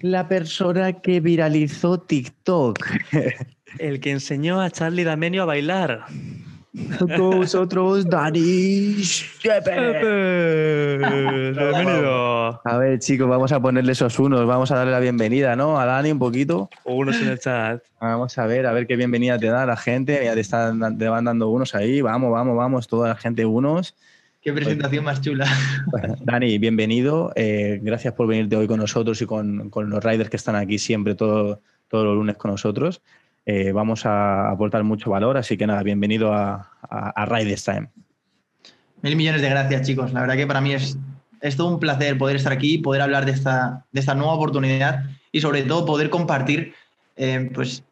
La persona que viralizó TikTok. El que enseñó a Charlie D'Amenio a bailar. Con vosotros, Dani Bienvenido. A ver, chicos, vamos a ponerle esos unos. Vamos a darle la bienvenida, ¿no? A Dani un poquito. Unos en el chat. Vamos a ver, a ver qué bienvenida te da la gente. Ya te, están, te van dando unos ahí. Vamos, vamos, vamos. Toda la gente unos. Qué presentación más chula. Dani, bienvenido. Eh, gracias por venirte hoy con nosotros y con, con los riders que están aquí siempre todo, todos los lunes con nosotros. Eh, vamos a aportar mucho valor, así que nada, bienvenido a, a, a Riders Time. Mil millones de gracias, chicos. La verdad que para mí es, es todo un placer poder estar aquí, poder hablar de esta, de esta nueva oportunidad y sobre todo poder compartir eh, pues,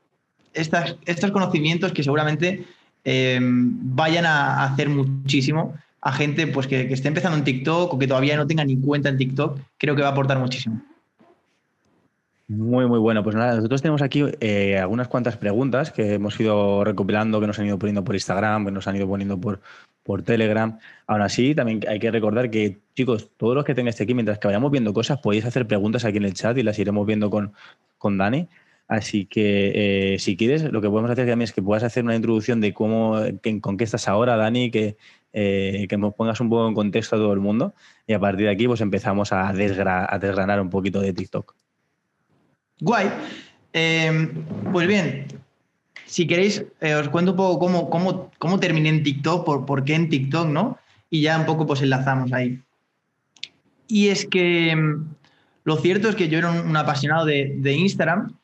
estas, estos conocimientos que seguramente eh, vayan a hacer muchísimo a gente pues, que, que esté empezando en TikTok o que todavía no tenga ni cuenta en TikTok. Creo que va a aportar muchísimo. Muy, muy bueno. Pues nada, nosotros tenemos aquí eh, algunas cuantas preguntas que hemos ido recopilando, que nos han ido poniendo por Instagram, que nos han ido poniendo por, por Telegram. Aún así, también hay que recordar que, chicos, todos los que tengáis aquí, mientras que vayamos viendo cosas, podéis hacer preguntas aquí en el chat y las iremos viendo con, con Dani. Así que, eh, si quieres, lo que podemos hacer también es que puedas hacer una introducción de cómo, que, con qué estás ahora, Dani, que, eh, que nos pongas un poco en contexto a todo el mundo. Y a partir de aquí, pues empezamos a, desgra a desgranar un poquito de TikTok. Guay. Eh, pues bien, si queréis, eh, os cuento un poco cómo, cómo, cómo terminé en TikTok, por, por, qué en TikTok, ¿no? Y ya un poco pues enlazamos ahí. Y es que mm, lo cierto es que yo era un, un apasionado de, de, Instagram.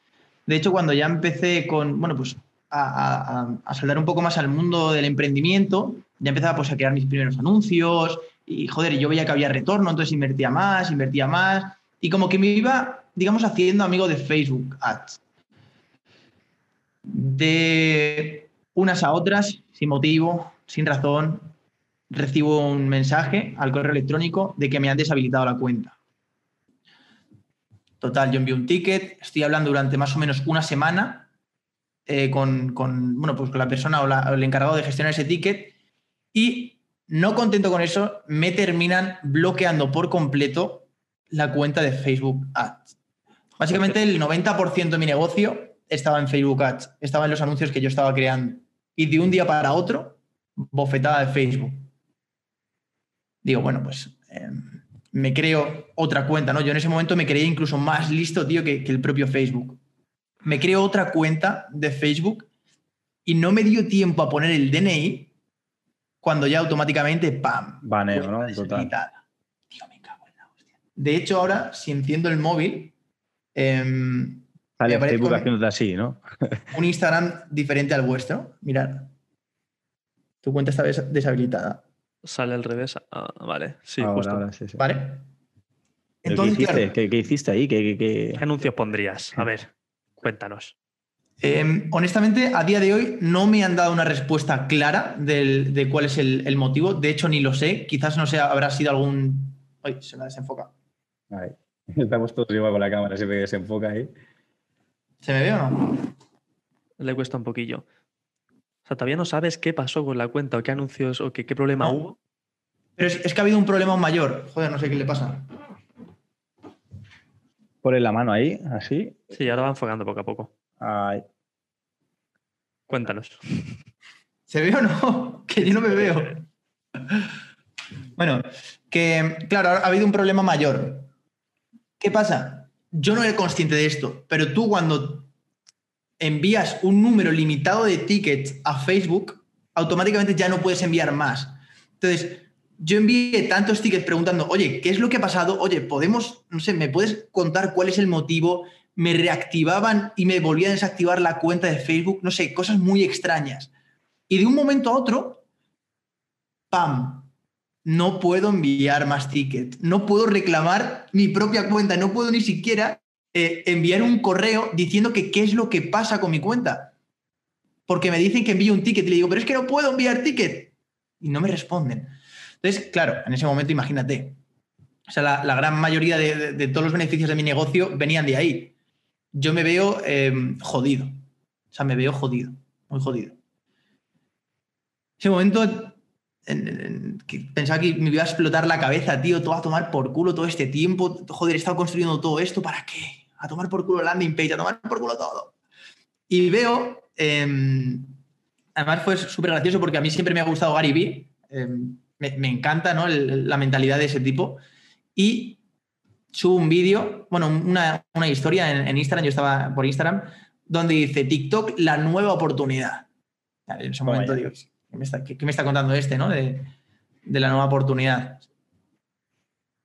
De hecho, cuando ya empecé con, bueno, pues a, a, a, saltar un poco más al mundo del emprendimiento, ya empezaba pues a crear mis primeros anuncios y, joder, yo veía que había retorno, entonces invertía más, invertía más. Y como que me iba digamos, haciendo amigo de Facebook Ads. De unas a otras, sin motivo, sin razón, recibo un mensaje al correo electrónico de que me han deshabilitado la cuenta. Total, yo envío un ticket, estoy hablando durante más o menos una semana eh, con, con, bueno, pues con la persona o, el encargado de gestionar ese ticket y no contento con eso, me terminan bloqueando por completo la cuenta de Facebook Ads. Básicamente el 90% de mi negocio estaba en Facebook Ads, estaba en los anuncios que yo estaba creando. Y de un día para otro, bofetada de Facebook. Digo, bueno, pues eh, me creo otra cuenta, ¿no? Yo en ese momento me creía incluso más listo, tío, que, que el propio Facebook. Me creo otra cuenta de Facebook y no me dio tiempo a poner el DNI cuando ya automáticamente, ¡pam! Baneo, ¿no? Total. Tío, me cago en la hostia. De hecho, ahora, si enciendo el móvil, eh, Facebook haciéndote así, ¿no? un Instagram diferente al vuestro. Mirad. Tu cuenta está deshabilitada. Sale al revés. Ah, vale, sí, ahora, justo. Ahora, sí, sí. Vale. Entonces, ¿Qué, hiciste? Claro, ¿Qué, ¿Qué, hiciste ahí? ¿Qué, ¿Qué, anuncios pondrías? A ver, cuéntanos. Eh, honestamente, a día de hoy no me han dado una respuesta clara del, de cuál es el, el, motivo. De hecho, ni lo sé. Quizás no sé, habrá sido algún. Ay, se me desenfoca. Ahí. Estamos todos igual con la cámara, siempre que se enfoca ahí. ¿Se me ve o no? Le cuesta un poquillo. O sea, todavía no sabes qué pasó con la cuenta o qué anuncios o qué, qué problema no. hubo. Pero es, es, que ha habido un problema mayor. Joder, no sé qué le pasa. Ponle la mano ahí, así. Sí, ahora va enfocando poco a poco. Ay. Cuéntanos. ¿Se ve o no? Que yo no me veo. Bueno, que claro, ha habido un problema mayor. ¿Qué pasa? Yo no era consciente de esto, pero tú cuando envías un número limitado de tickets a Facebook, automáticamente ya no puedes enviar más. Entonces, yo envié tantos tickets preguntando, oye, ¿qué es lo que ha pasado? Oye, podemos, no sé, ¿me puedes contar cuál es el motivo? Me reactivaban y me volvían a desactivar la cuenta de Facebook, no sé, cosas muy extrañas. Y de un momento a otro, ¡pam! No puedo enviar más tickets, no puedo reclamar mi propia cuenta, no puedo ni siquiera eh, enviar un correo diciendo que qué es lo que pasa con mi cuenta. Porque me dicen que envíe un ticket y le digo, pero es que no puedo enviar ticket. Y no me responden. Entonces, claro, en ese momento imagínate. O sea, la, gran mayoría de, todos los beneficios de mi negocio venían de ahí. Yo me veo eh, jodido. O sea, me veo jodido, muy jodido. En ese momento en- en- que pensaba que me iba a explotar la cabeza, tío, todo a tomar por culo todo este tiempo. Joder, he estado construyendo todo esto, ¿para qué? A tomar por culo landing page, a tomar por culo todo. Y veo, em, además fue súper gracioso porque a mí siempre me ha gustado Gary Vee, em, me, me encanta ¿no? El- la mentalidad de ese tipo. Y subo un vídeo, bueno, una, una historia en, en Instagram, yo estaba por Instagram, donde dice TikTok, la nueva oportunidad. En ese momento ya. ¿Qué me está, contando este, no? De, de la nueva oportunidad.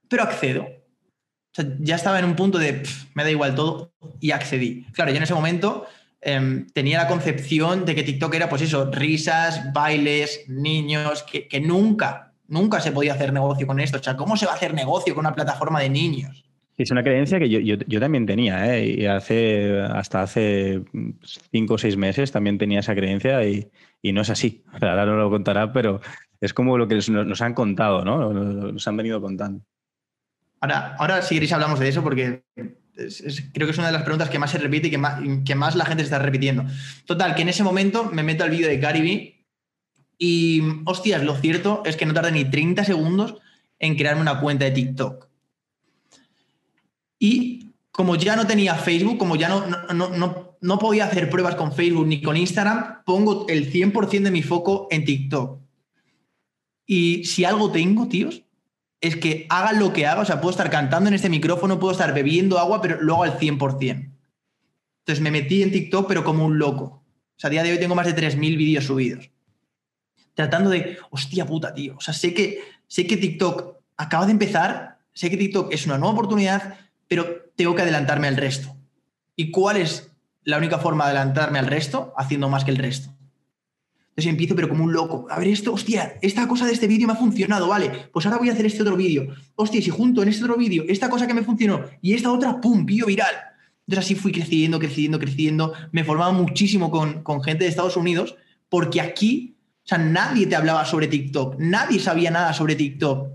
Pero accedo. O sea, ya estaba en un punto de, "Pff, me da igual todo, y accedí. Claro, yo en ese momento em, tenía la concepción de que TikTok era, pues eso, risas, bailes, niños, que, que nunca, nunca se podía hacer negocio con esto. O sea, ¿cómo se va a hacer negocio con una plataforma de niños? Es una creencia que yo, yo- yo también tenía, ¿eh? Y hace, hasta hace cinco o seis meses también tenía esa creencia y, y no es así. Ahora no lo contará, pero es como lo que nos, han contado, ¿no? Nos han venido contando. Ahora, ahora si queréis hablamos de eso porque creo que es una de las preguntas que más se repite y que más, la gente se está repitiendo. Total, que en ese momento me meto al vídeo de Vee y, hostias, lo cierto es que no tardé ni 30 segundos en crearme una cuenta de TikTok. Y como ya no tenía Facebook, como ya no, no, no, no podía hacer pruebas con Facebook ni con Instagram, pongo el 100% de mi foco en TikTok. Y si algo tengo, tíos, es que haga lo que haga, o sea, puedo estar cantando en este micrófono, puedo estar bebiendo agua, pero lo hago al 100%. Entonces me metí en TikTok, pero como un loco. O sea, a día de hoy tengo más de 3.000 vídeos subidos. Tratando de, hostia puta, tío. O sea, sé que, sé que TikTok acaba de empezar, sé que TikTok es una nueva oportunidad, pero tengo que adelantarme al resto. ¿Y cuál es la única forma de adelantarme al resto? Haciendo más que el resto. Entonces empiezo, pero como un loco. A ver, esto, hostia, esta cosa de este vídeo me ha funcionado, vale. Pues ahora voy a hacer este otro vídeo. Hostia, si junto en este otro vídeo esta cosa que me funcionó y esta otra, pum, vídeo viral. Entonces así fui creciendo, creciendo, creciendo. Me formaba muchísimo con, con gente de Estados Unidos porque aquí, o sea, nadie te hablaba sobre TikTok. Nadie sabía nada sobre TikTok.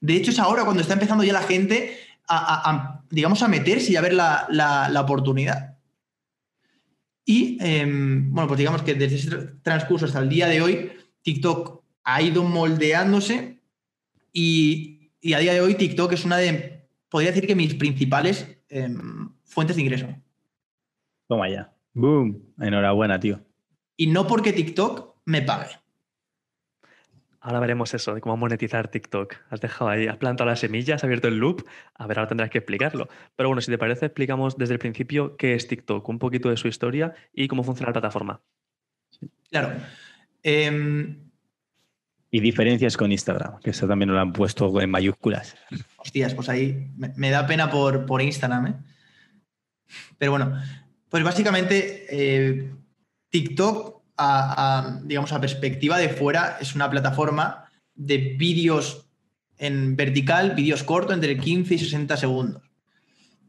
De hecho, es ahora cuando está empezando ya la gente a, a- digamos, a meterse y a ver la- la oportunidad. Y em, bueno, pues digamos que desde ese tr- transcurso hasta el día de hoy, TikTok ha ido moldeándose y, y a día de hoy TikTok es una de, podría decir que mis principales em, fuentes de ingreso. Toma ya. Boom. Enhorabuena, tío. Y no porque TikTok me pague. Ahora veremos eso, de cómo monetizar TikTok. Has dejado ahí, has plantado las semillas, has abierto el loop. A ver, ahora tendrás que explicarlo. Pero bueno, si te parece, explicamos desde el principio qué es TikTok, un poquito de su historia y cómo funciona la plataforma. Claro. Em, Y diferencias con Instagram, que eso también lo han puesto en mayúsculas. Hostias, pues ahí me, me da pena por, por Instagram, ¿eh? Pero bueno, pues básicamente eh, TikTok, a, digamos, a perspectiva de fuera, es una plataforma de vídeos en vertical, vídeos cortos, entre 15 y 60 segundos.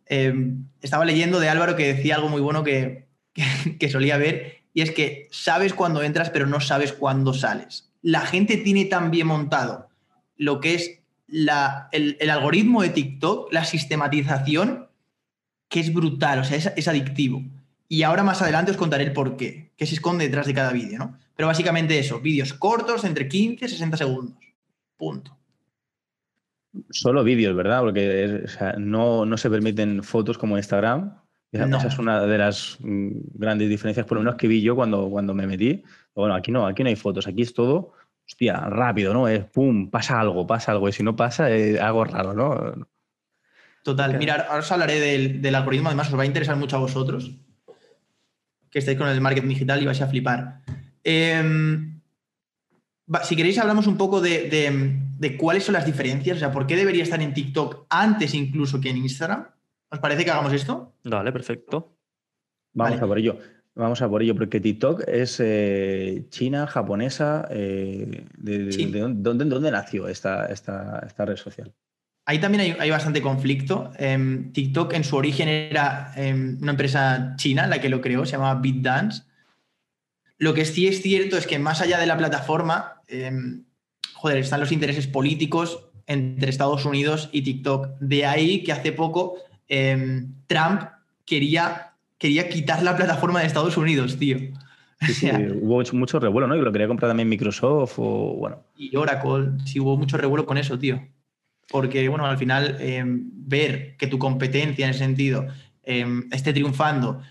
Eh, estaba leyendo de Álvaro que decía algo muy bueno que, que, que solía ver, y es que sabes cuándo entras, pero no sabes cuándo sales. La gente tiene tan bien montado lo que es la, el, el, algoritmo de TikTok, la sistematización, que es brutal, o sea, es, es, adictivo. Y ahora más adelante os contaré el por qué, qué se esconde detrás de cada vídeo, ¿no? Pero básicamente eso, vídeos cortos entre 15 y 60 segundos. Punto. Solo vídeos, ¿verdad? Porque es, o sea, no, no, se permiten fotos como Instagram. Esa, no. esa, es una de las mm, grandes diferencias, por lo menos que vi yo cuando, cuando me metí. Bueno, aquí no, aquí no hay fotos, aquí es todo hostia, rápido, ¿no? Es pum, pasa algo, pasa algo. Y si no pasa, es algo raro, ¿no? Total. Okay. Mira, ahora os hablaré del, del, algoritmo, además os va a interesar mucho a vosotros, que estáis con el marketing digital y vais a flipar. Eh, va, si queréis, hablamos un poco de, de, de, cuáles son las diferencias, o sea, por qué debería estar en TikTok antes incluso que en Instagram. ¿Os parece que hagamos esto? Dale, perfecto. Vamos vale. a por ello. Vamos a por ello, porque TikTok es eh, china, japonesa. Eh, de, sí. de, de, dónde, ¿Dónde nació esta, esta, esta, red social? Ahí también hay, hay bastante conflicto. Eh, TikTok en su origen era em, una empresa china la que lo creó, se llamaba BitDance. Lo que sí es cierto es que más allá de la plataforma, em, joder, están los intereses políticos entre Estados Unidos y TikTok. De ahí que hace poco em, Trump quería quería quitar la plataforma de Estados Unidos, tío. Sí, sí, hubo mucho, mucho revuelo, ¿no? Y lo quería comprar también Microsoft o, bueno. Y Oracle, sí hubo mucho revuelo con eso, tío. Porque, bueno, al final, em, ver que tu competencia en ese sentido em, esté triunfando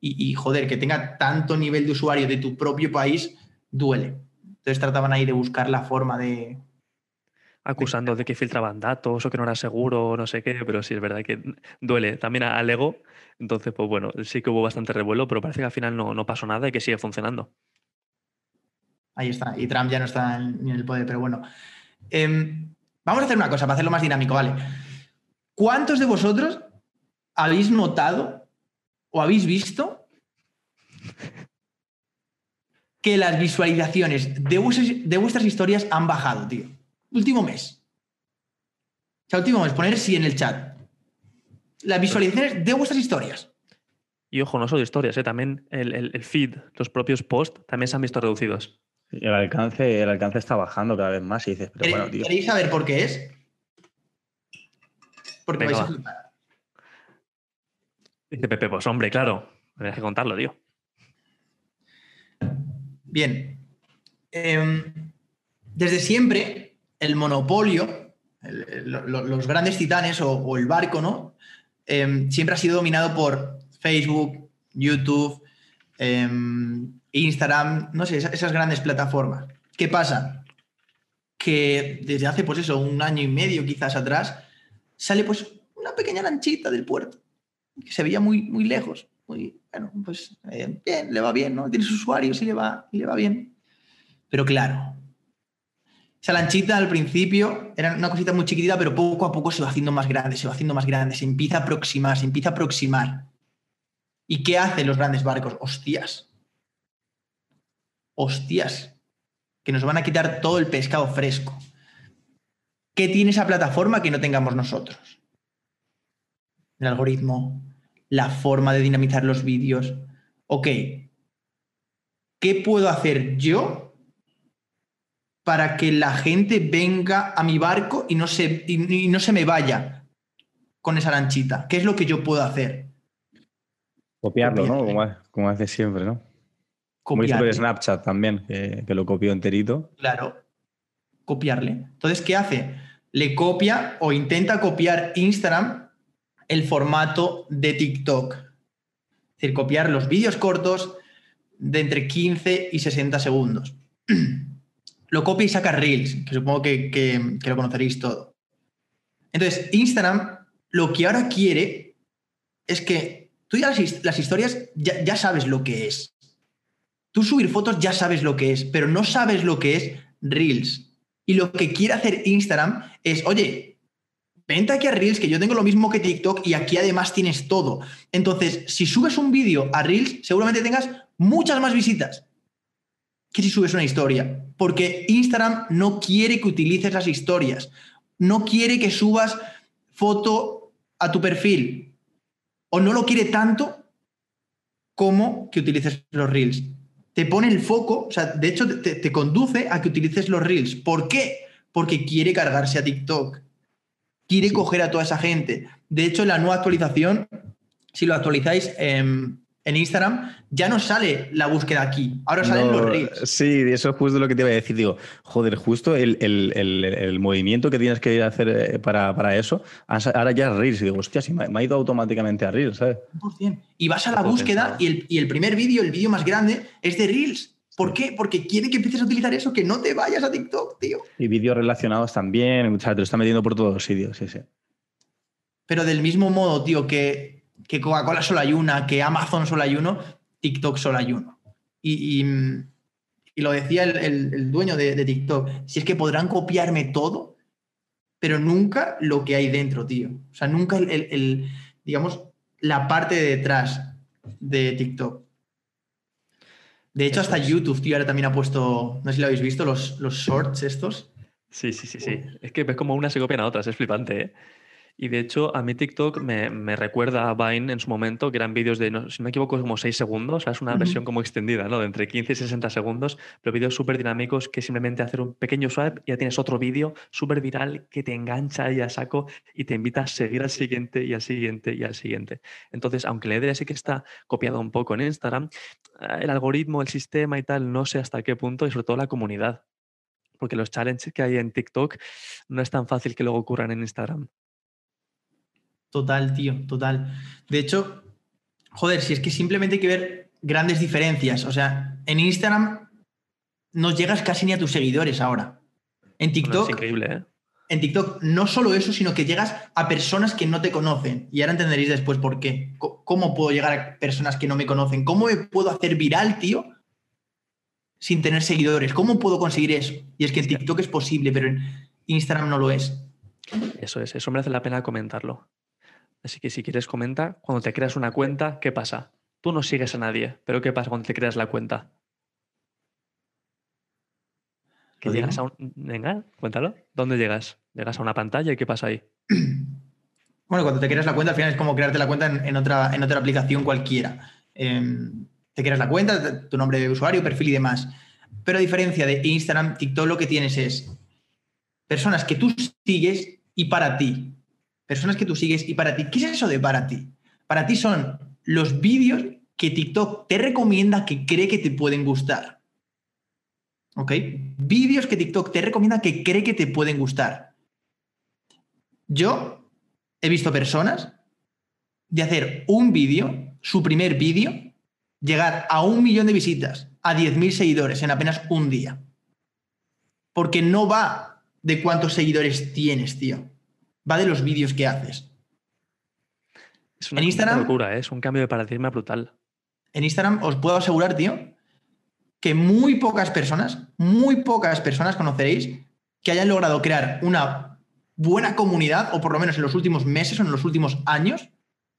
y, joder, que tenga tanto nivel de usuario de tu propio país, duele. Entonces trataban ahí de buscar la forma de, acusando de que filtraban datos o que no era seguro o no sé qué, pero sí es verdad que duele también al ego. Entonces, pues bueno, sí que hubo bastante revuelo, pero parece que al final no, no pasó nada y que sigue funcionando. Ahí está. Y Trump ya no está en el poder, pero bueno. Em, vamos a hacer una cosa para hacerlo más dinámico, ¿vale? ¿Cuántos de vosotros habéis notado o habéis visto que las visualizaciones de vuestras historias han bajado, tío? último mes. O sea, último mes, poner sí en el chat. Las visualizaciones de vuestras historias. Y ojo, no solo historias, ¿eh? también el, feed, los propios posts, también se han visto reducidos. El alcance, el alcance está bajando cada vez más y dices, pero bueno, tío. ¿Queréis saber por qué es? Porque vais a flipar. Dice Pepe, pues hombre, claro, me que contarlo, tío. Bien. Em, desde siempre, el monopolio, los grandes titanes o, el barco, ¿no? Em, siempre ha sido dominado por Facebook, YouTube, em, Instagram, no sé, esas, grandes plataformas. ¿Qué pasa? Que desde hace, pues eso, un año y medio quizás atrás, sale pues una pequeña lanchita del puerto, que se veía muy, muy lejos. Muy, bueno, pues eh, bien, le va bien, ¿no? Tiene sus usuarios y le va, y le va bien. Pero claro, esa lanchita al principio era una cosita muy chiquitita, pero poco a poco se va haciendo más grande, se va haciendo más grande, se empieza a aproximar, se empieza a aproximar. ¿Y qué hacen los grandes barcos? Hostias. Hostias. Que nos van a quitar todo el pescado fresco. ¿Qué tiene esa plataforma que no tengamos nosotros? El algoritmo, la forma de dinamizar los vídeos. Ok. ¿Qué puedo hacer yo para que la gente venga a mi barco y no se, y, no se me vaya con esa lanchita? ¿Qué es lo que yo puedo hacer? Copiarlo, ¿no? Como, hace siempre, ¿no? Como hizo Snapchat también, que, lo copió enterito. Claro, copiarle. Entonces, ¿qué hace? Le copia o intenta copiar Instagram el formato de TikTok. Es decir, copiar los vídeos cortos de entre 15 y 60 segundos. lo copia y saca Reels, que supongo que, lo conoceréis todo. Entonces, Instagram lo que ahora quiere es que tú ya las, historias ya, sabes lo que es. Tú subir fotos ya sabes lo que es, pero no sabes lo que es Reels. Y lo que quiere hacer Instagram es, oye, vente aquí a Reels, que yo tengo lo mismo que TikTok y aquí además tienes todo. Entonces, si subes un vídeo a Reels, seguramente tengas muchas más visitas que si subes una historia porque Instagram no quiere que utilices las historias, no quiere que subas foto a tu perfil, o no lo quiere tanto como que utilices los reels. Te pone el foco, o sea, de hecho te, conduce a que utilices los reels. ¿Por qué? Porque quiere cargarse a TikTok, quiere coger a toda esa gente. De hecho, la nueva actualización, si lo actualizáis, en en Instagram, ya no sale la búsqueda aquí. Ahora salen los reels. Sí, eso es justo lo que te iba a decir. Digo, joder, justo el, movimiento que tienes que hacer eh, para, eso, ahora ya es reels. digo, hostia, sí, me, ha ido automáticamente a reels, ¿sabes? 100%. Y vas a la búsqueda y el, primer vídeo, el vídeo más grande, es de reels. ¿Por qué? Porque quiere que empieces a utilizar eso, que no te vayas a TikTok, tío. Y vídeos relacionados también, o sea, te lo está metiendo por todos los sitios, sí, sí. Pero del mismo modo, tío, que que Coca-Cola solo hay una, que Amazon solo hay uno, TikTok solo hay uno. Y, lo decía el, dueño de, TikTok, si es que podrán copiarme todo, pero nunca lo que hay dentro, tío. O sea, nunca el, digamos, la parte de detrás de TikTok. De hecho, hasta YouTube, tío, ahora también ha puesto, no sé si lo habéis visto, los, los shorts estos. Sí, sí, sí, sí. Es que ves como una se copian a otras, es flipante, ¿eh? Y de hecho, a mí TikTok me, recuerda a Vine en su momento, que eran vídeos de, si no me equivoco, como 6 segundos, o sea, es una versión como extendida, ¿no? De entre 15 y 60 segundos, pero vídeos súper dinámicos que simplemente hacer un pequeño swipe y ya tienes otro vídeo súper viral que te engancha y a saco y te invita a seguir al siguiente y al siguiente y al siguiente. Entonces, aunque la idea sí que está copiado un poco en Instagram, eh, el algoritmo, el sistema y tal, no sé hasta qué punto y sobre todo la comunidad. Porque los challenges que hay en TikTok no es tan fácil que luego ocurran en Instagram. Total, tío, total. De hecho, joder, si es que simplemente hay que ver grandes diferencias. O sea, en Instagram no llegas casi ni a tus seguidores ahora. En TikTok. es increíble, ¿eh? En TikTok no solo eso, sino que llegas a personas que no te conocen. Y ahora entenderéis después por qué. ¿Cómo puedo llegar a personas que no me conocen? ¿Cómo me puedo hacer viral, tío? Sin tener seguidores. ¿Cómo puedo conseguir eso? Y es que en TikTok es posible, pero en Instagram no lo es. Eso es, eso merece la pena comentarlo. Así que si quieres comenta, cuando te creas una cuenta, ¿qué pasa? Tú no sigues a nadie, pero ¿qué pasa cuando te creas la cuenta? Que llegas a un... Venga, cuéntalo. ¿Dónde llegas? Llegas a una pantalla y ¿qué pasa ahí? Bueno, cuando te creas la cuenta, al final es como crearte la cuenta en, otra, en otra aplicación cualquiera. Em, te creas la cuenta, tu nombre de usuario, perfil y demás. Pero a diferencia de Instagram, TikTok, lo que tienes es personas que tú sigues y para ti personas que tú sigues y para ti. ¿Qué es eso de para ti? Para ti son los vídeos que TikTok te recomienda que cree que te pueden gustar. ¿Ok? Vídeos que TikTok te recomienda que cree que te pueden gustar. Yo he visto personas de hacer un vídeo, su primer vídeo, llegar a un millón de visitas, a 10.000 seguidores en apenas un día. Porque no va de cuántos seguidores tienes, tío va de los vídeos que haces. Es una, en Instagram, locura, ¿eh? es un cambio de paradigma brutal. En Instagram os puedo asegurar, tío, que muy pocas personas, muy pocas personas conoceréis que hayan logrado crear una buena comunidad, o por lo menos en los últimos meses o en los últimos años,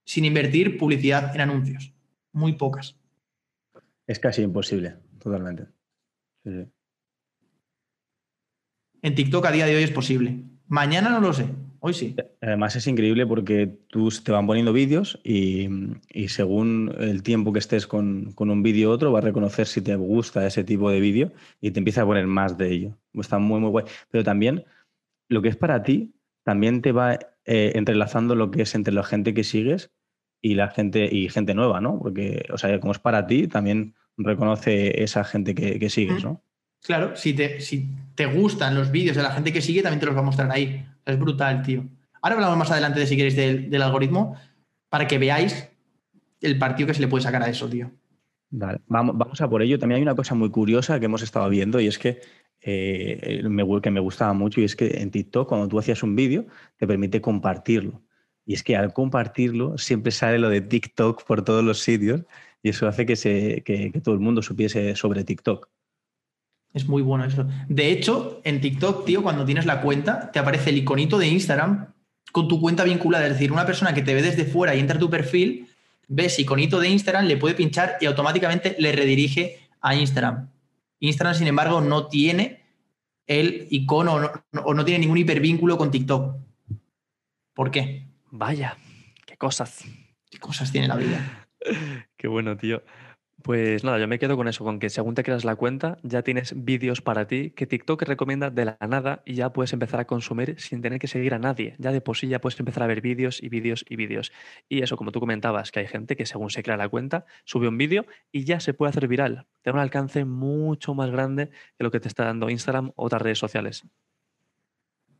sin invertir publicidad en anuncios. Muy pocas. Es casi imposible, totalmente. En TikTok a día de hoy es posible. Mañana no lo sé. Hoy sí. Además es increíble porque tú te van poniendo vídeos y, según el tiempo que estés con, un vídeo u otro, va a reconocer si te gusta ese tipo de vídeo y te empieza a poner más de ello. Está muy, muy guay. Pero también lo que es para ti, también te va eh, entrelazando lo que es entre la gente que sigues y la gente y gente nueva, ¿no? Porque, o sea, como es para ti, también reconoce esa gente que, sigues, ¿no? Claro, si te, si te gustan los vídeos de la gente que sigue, también te los va a mostrar ahí. Es brutal, tío. Ahora hablamos más adelante de si queréis del, algoritmo para que veáis el partido que se le puede sacar a eso, tío. Vale, vamos, vamos a por ello. También hay una cosa muy curiosa que hemos estado viendo y es que, eh, me, que me gustaba mucho y es que en TikTok cuando tú hacías un vídeo te permite compartirlo. Y es que al compartirlo siempre sale lo de TikTok por todos los sitios y eso hace que, se, que todo el mundo supiese sobre TikTok. Es muy bueno eso. De hecho, en TikTok, tío, cuando tienes la cuenta, te aparece el iconito de Instagram con tu cuenta vinculada. Es decir, una persona que te ve desde fuera y entra a tu perfil, ves iconito de Instagram, le puede pinchar y automáticamente le redirige a Instagram. Instagram, sin embargo, no tiene el icono o no, tiene ningún hipervínculo con TikTok. ¿Por qué? Vaya, qué cosas. Qué cosas tiene la vida. qué bueno, tío. Pues nada, yo me quedo con eso, con que según te creas la cuenta, ya tienes vídeos para ti que TikTok recomienda de la nada y ya puedes empezar a consumir sin tener que seguir a nadie. Ya de por sí ya puedes empezar a ver vídeos y vídeos y vídeos. Y eso, como tú comentabas, que hay gente que según se crea la cuenta, sube un vídeo y ya se puede hacer viral. Tiene un alcance mucho más grande que lo que te está dando Instagram o otras redes sociales.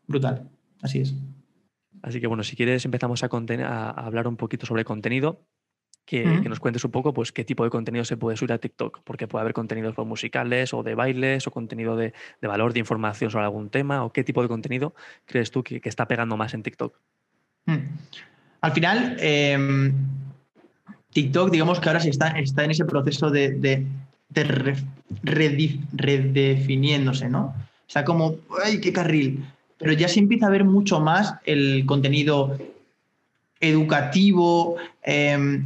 Brutal, así es. Así que bueno, si quieres empezamos a, a hablar un poquito sobre contenido que, nos cuentes un poco pues, qué tipo de contenido se puede subir a TikTok, porque puede haber contenidos pues, musicales o de bailes o contenido de, valor, de información sobre algún tema, o qué tipo de contenido crees tú que, está pegando más en TikTok. Mm. Al final, em, TikTok, digamos que ahora sí está, está en ese proceso de, redefiniéndose, ¿no? O sea, como, ¡ay, qué carril! Pero ya se empieza a ver mucho más el contenido educativo, eh,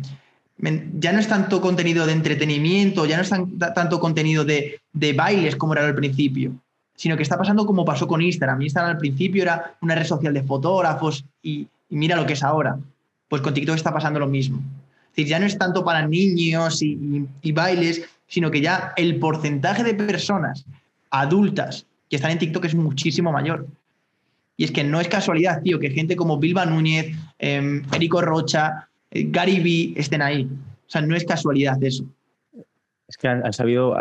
ya no es tanto contenido de entretenimiento, ya no es tanto contenido de, bailes como era al principio, sino que está pasando como pasó con Instagram. Instagram al principio era una red social de fotógrafos y, mira lo que es ahora. Pues con TikTok está pasando lo mismo. Es decir, ya no es tanto para niños y, bailes, sino que ya el porcentaje de personas adultas que están en TikTok es muchísimo mayor. Y es que no es casualidad, tío, que gente como Bilba Núñez, eh, Erico Rocha, Gary Vee estén ahí. O sea, no es casualidad eso. Es que han, sabido,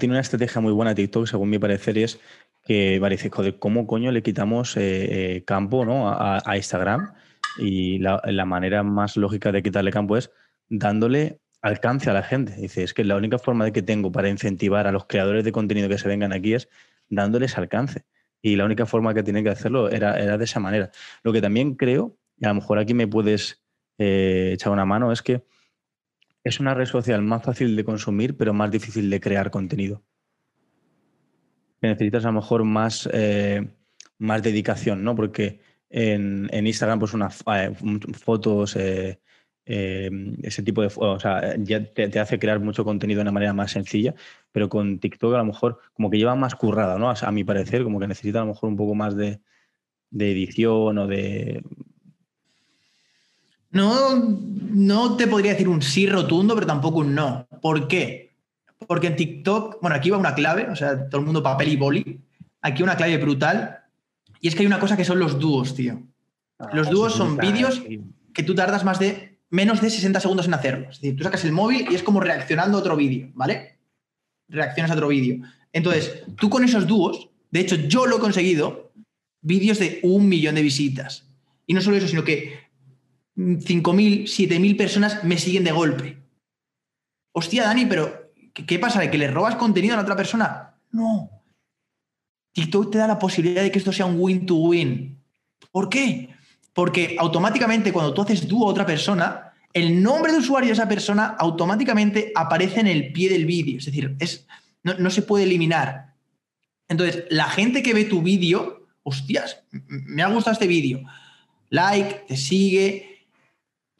tiene una estrategia muy buena TikTok, según mi parecer, y es que parece, joder, ¿cómo coño le quitamos eh, eh, campo ¿no? a, Instagram? Y la, la, manera más lógica de quitarle campo es dándole alcance a la gente. Dice, es que la única forma de que tengo para incentivar a los creadores de contenido que se vengan aquí es dándoles alcance. Y la única forma que tienen que hacerlo era, era de esa manera. Lo que también creo, y a lo mejor aquí me puedes eh, una mano, es que es una red social más fácil de consumir, pero más difícil de crear contenido. necesitas a lo mejor más, eh, más dedicación, ¿no? Porque en, Instagram, pues unas eh, fotos, ese tipo de... O sea, ya te, hace crear mucho contenido de una manera más sencilla, pero con TikTok a lo mejor como que lleva más currada, ¿no? A, mi parecer, como que necesita a lo mejor un poco más de, edición o de... No, no te podría decir un sí rotundo, pero tampoco un no. ¿Por qué? Porque en TikTok, bueno, aquí va una clave, o sea, todo el mundo papel y boli. Aquí una clave brutal. Y es que hay una cosa que son los dúos, tío. Ah, los dúos son vídeos que tú tardas más de menos de 60 segundos en hacerlo. Es decir, tú sacas el móvil y es como reaccionando a otro vídeo, ¿vale? Reaccionas a otro vídeo. Entonces, tú con esos dúos, de hecho, yo lo he conseguido, vídeos de un millón de visitas. Y no solo eso, sino que 5.000, 7.000 personas me siguen de golpe. Hostia, Dani, pero ¿qué, pasa? ¿Que le robas contenido a la otra persona? No. TikTok te da la posibilidad de que esto sea un win-to-win. -win. ¿Por qué? Porque automáticamente cuando tú haces dúo a otra persona, el nombre de usuario de esa persona automáticamente aparece en el pie del vídeo. Es decir, es, no, se puede eliminar. Entonces, la gente que ve tu vídeo, hostias, me ha gustado este vídeo. Like, te sigue.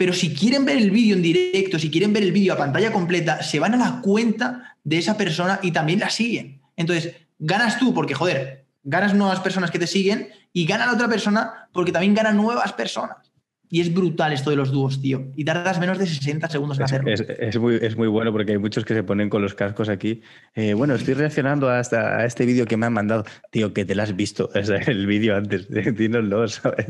Pero si quieren ver el vídeo en directo, si quieren ver el vídeo a pantalla completa, se van a la cuenta de esa persona y también la siguen. Entonces, ganas tú porque, joder, ganas nuevas personas que te siguen y gana la otra persona porque también gana nuevas personas. Y es brutal esto de los dúos, tío. Y tardas menos de 60 segundos en hacerlo. Es, muy, es muy bueno porque hay muchos que se ponen con los cascos aquí. Eh, bueno, estoy reaccionando a, a este vídeo que me han mandado. Tío, que te lo has visto. Es el vídeo antes. Dínoslo, ¿sabes?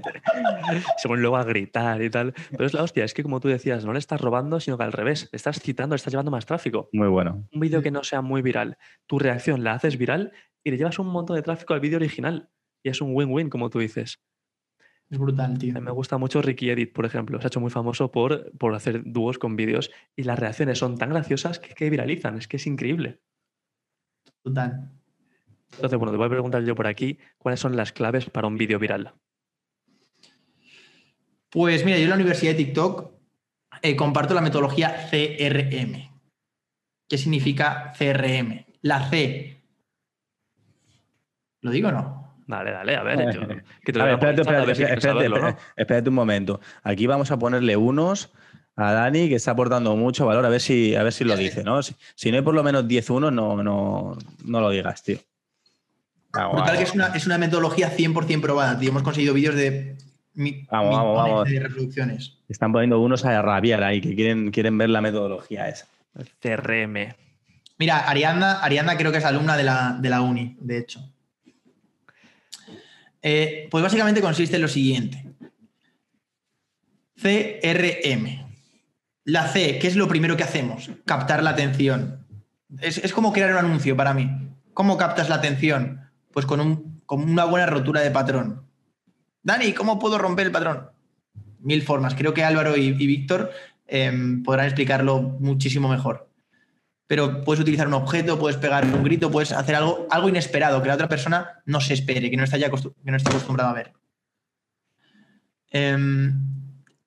Se ponen luego a gritar y tal. Pero es la hostia, es que como tú decías, no le estás robando, sino que al revés. Le estás citando, le estás llevando más tráfico. Muy bueno. Un vídeo que no sea muy viral. Tu reacción la haces viral y le llevas un montón de tráfico al vídeo original. Y es un win-win, como tú dices. Es brutal, tío. Me gusta mucho Ricky Edit, por ejemplo. Se ha hecho muy famoso por, por hacer dúos con vídeos y las reacciones son tan graciosas que, viralizan. Es que es increíble. Total. Entonces, bueno, te voy a preguntar yo por aquí, ¿cuáles son las claves para un vídeo viral? Pues mira, yo en la Universidad de TikTok eh, comparto la metodología CRM. ¿Qué significa CRM? La C ¿Lo digo o no? Dale, dale, a ver. espérate, un momento. Aquí vamos a ponerle unos a Dani, que está aportando mucho valor, a ver si, a ver si lo dice, ¿no? Si, no hay por lo menos 10 unos, no, no, no lo digas, tío. Brutal que es una, es una metodología 100% probada, tío. Hemos conseguido vídeos de vamos, vamos, vamos. de reproducciones. Están poniendo unos a rabiar ahí, que quieren, quieren ver la metodología esa. CRM. Mira, Arianda, Arianda creo que es alumna de la, de la uni, de hecho. Eh, pues básicamente consiste en lo siguiente. CRM. La C, ¿qué es lo primero que hacemos? Captar la atención. Es, como crear un anuncio para mí. ¿Cómo captas la atención? Pues con, una buena rotura de patrón. Dani, ¿cómo puedo romper el patrón? Mil formas. Creo que Álvaro y, Víctor em, podrán explicarlo muchísimo mejor pero puedes utilizar un objeto, puedes pegar un grito, puedes hacer algo, algo inesperado que la otra persona no se espere, que no, está ya que no esté acostumbrado a ver. Em,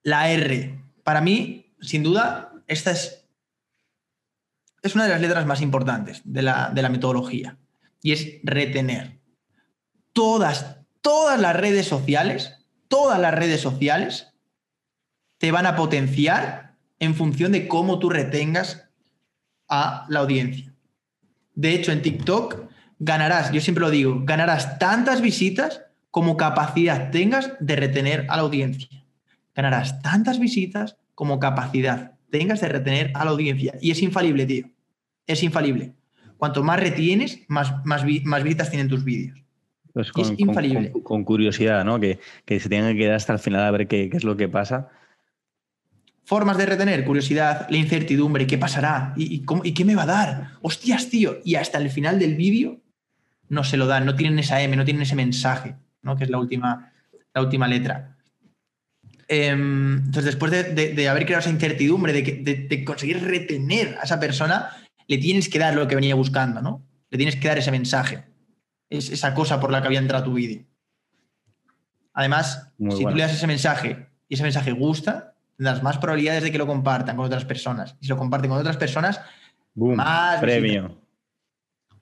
la R. Para mí, sin duda, esta es, es una de las letras más importantes de la, de la metodología y es retener. Todas, todas las redes sociales, todas las redes sociales te van a potenciar en función de cómo tú retengas a la audiencia. De hecho, en TikTok ganarás, yo siempre lo digo, ganarás tantas visitas como capacidad tengas de retener a la audiencia. ganarás tantas visitas como capacidad tengas de retener a la audiencia. Y es infalible, tío. Es infalible. Cuanto más retienes, más, más, más visitas tienen tus vídeos. Pues con, es infalible. Con, curiosidad, ¿no? Que, se tengan que quedar hasta el final a ver qué, es lo que pasa. Formas de retener, curiosidad, la incertidumbre, ¿qué pasará? ¿Y, ¿Y, qué me va a dar? Hostias, tío. Y hasta el final del vídeo no se lo dan, no tienen esa M, no tienen ese mensaje, ¿no? Que es la última, la última letra. Em, entonces, después de, haber creado esa incertidumbre, de, de, conseguir retener a esa persona, le tienes que dar lo que venía buscando, ¿no? Le tienes que dar ese mensaje es esa cosa por la que había entrado tu vídeo. Además, si tú le das ese mensaje y ese mensaje gusta, tendrás más probabilidades de que lo compartan con otras personas. Y si lo comparten con otras personas, más premio.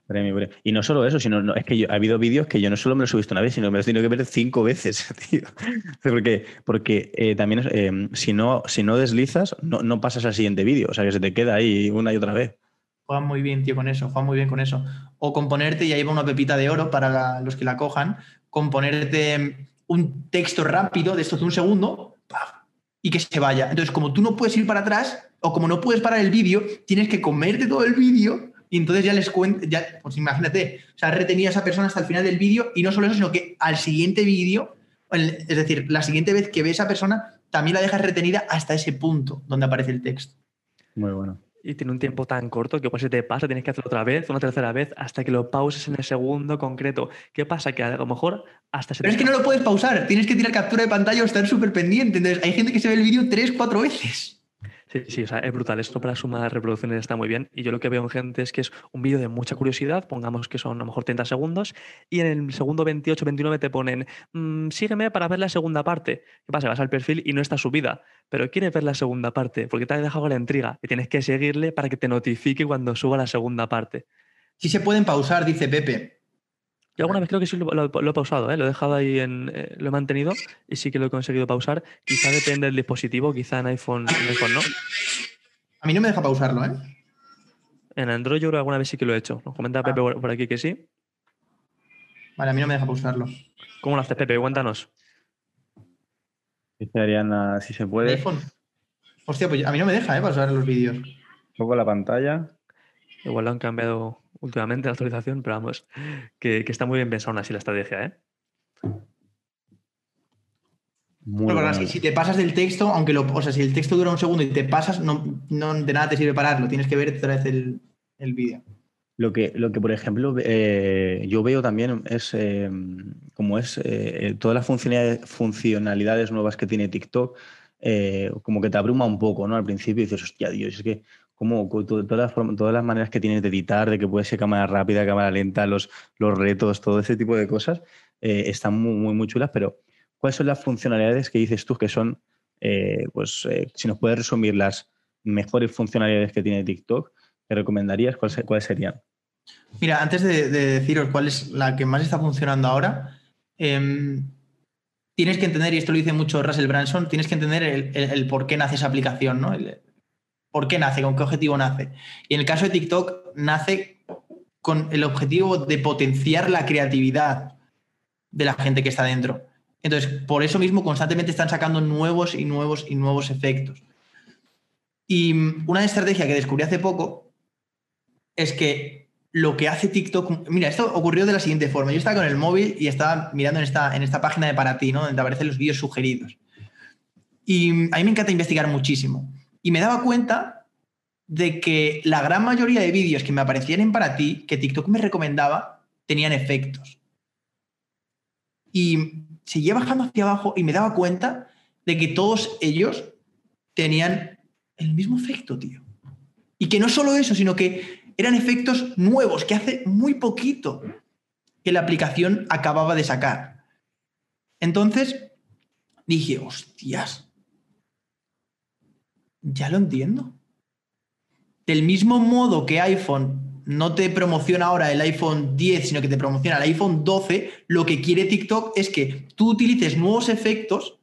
premio. Y no solo eso, sino es que ha habido vídeos que yo no solo me los he visto una vez, sino que me los he tenido que ver cinco veces, Porque, porque eh, también eh, si, no, si no deslizas, no, no pasas al siguiente vídeo. O sea que se te queda ahí una y otra vez. Juegan muy bien, tío, con eso, juegan muy bien con eso. O componerte, y ahí va una pepita de oro para los que la cojan, componerte un texto rápido de estos de un segundo y que se vaya. Entonces, como tú no puedes ir para atrás, o como no puedes parar el vídeo, tienes que comerte todo el vídeo y entonces ya les cuento, ya, pues imagínate, o sea, retenía a esa persona hasta el final del vídeo y no solo eso, sino que al siguiente vídeo, es decir, la siguiente vez que ve a esa persona, también la dejas retenida hasta ese punto donde aparece el texto. Muy bueno y tiene un tiempo tan corto que pues si te pasa tienes que hacerlo otra vez, una tercera vez, hasta que lo pauses en el segundo concreto. ¿Qué pasa? Que a lo mejor hasta se Pero es que no lo puedes pausar, tienes que tirar captura de pantalla o estar súper pendiente. Entonces, hay gente que se ve el vídeo tres, cuatro veces. Sí, sí, o sea, es brutal. Esto para sumar reproducciones está muy bien. Y yo lo que veo en gente es que es un vídeo de mucha curiosidad, pongamos que son a lo mejor 30 segundos, y en el segundo 28, 29 te ponen, mm, sígueme para ver la segunda parte. ¿Qué pasa? Vas al perfil y no está subida, pero quieres ver la segunda parte porque te ha dejado la intriga y tienes que seguirle para que te notifique cuando suba la segunda parte. Sí se pueden pausar, dice Pepe. Yo alguna vez creo que sí lo, he pausado, ¿eh? lo he dejado ahí en. Eh, lo he mantenido y sí que lo he conseguido pausar. Quizá depende del dispositivo, quizá en iPhone, en iPhone no. A mí no me deja pausarlo, ¿eh? En Android yo creo que alguna vez sí que lo he hecho. Nos comenta Pepe ah. por aquí que sí. Vale, a mí no me deja pausarlo. ¿Cómo lo haces, Pepe? Cuéntanos. Dice Ariana, si se puede. iPhone. Hostia, pues a mí no me deja, ¿eh? Pausar los vídeos. Un poco la pantalla. Igual lo han cambiado últimamente la actualización, pero vamos, que, está muy bien pensada así la estrategia, ¿eh? bueno, si, te pasas del texto, aunque lo, o sea, si el texto dura un segundo y te pasas, no, de nada te sirve pararlo, tienes que ver otra vez el, el vídeo. Lo que, lo que, por ejemplo, eh, yo veo también es eh, como es eh, todas las funcionalidades, funcionalidades, nuevas que tiene TikTok, como que te abruma un poco, ¿no? Al principio dices, hostia, Dios, es que como todas las, maneras que tienes de editar, de que puede ser cámara rápida, cámara lenta, los, retos, todo ese tipo de cosas, eh, están muy, muy, chulas, pero ¿cuáles son las funcionalidades que dices tú que son, eh, pues, eh, si nos puedes resumir las mejores funcionalidades que tiene TikTok, ¿qué recomendarías? ¿Cuáles, serían? Mira, antes de, deciros cuál es la que más está funcionando ahora, em, tienes que entender, y esto lo dice mucho Russell Branson, tienes que entender el, por qué nace esa aplicación, ¿no? ¿Por qué nace? ¿Con qué objetivo nace? Y en el caso de TikTok, nace con el objetivo de potenciar la creatividad de la gente que está dentro. Entonces, por eso mismo constantemente están sacando nuevos y nuevos y nuevos efectos. Y una estrategia que descubrí hace poco es que lo que hace TikTok. Mira, esto ocurrió de la siguiente forma. Yo estaba con el móvil y estaba mirando en esta, en esta página de para ti, ¿no? Donde aparecen los vídeos sugeridos. Y a mí me encanta investigar muchísimo. Y me daba cuenta de que la gran mayoría de vídeos que me aparecían en para ti, que TikTok me recomendaba, tenían efectos. Y seguía bajando hacia abajo y me daba cuenta de que todos ellos tenían el mismo efecto, tío. Y que no solo eso, sino que eran efectos nuevos, que hace muy poquito que la aplicación acababa de sacar. Entonces dije, hostias, ya lo entiendo. Del mismo modo que iPhone no te promociona ahora el iPhone 10, sino que te promociona el iPhone 12, lo que quiere TikTok es que tú utilices nuevos efectos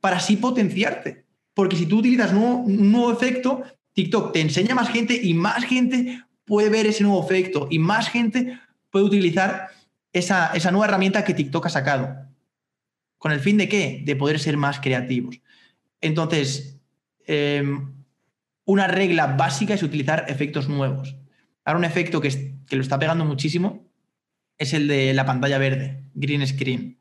para así potenciarte. Porque si tú utilizas un nuevo efecto, TikTok te enseña más gente y más gente puede ver ese nuevo efecto y más gente puede utilizar esa, esa nueva herramienta que TikTok ha sacado. ¿Con el fin de qué? De poder ser más creativos. Entonces, em, una regla básica es utilizar efectos nuevos. Ahora un efecto que, es- que lo está pegando muchísimo es el de la pantalla verde, green screen.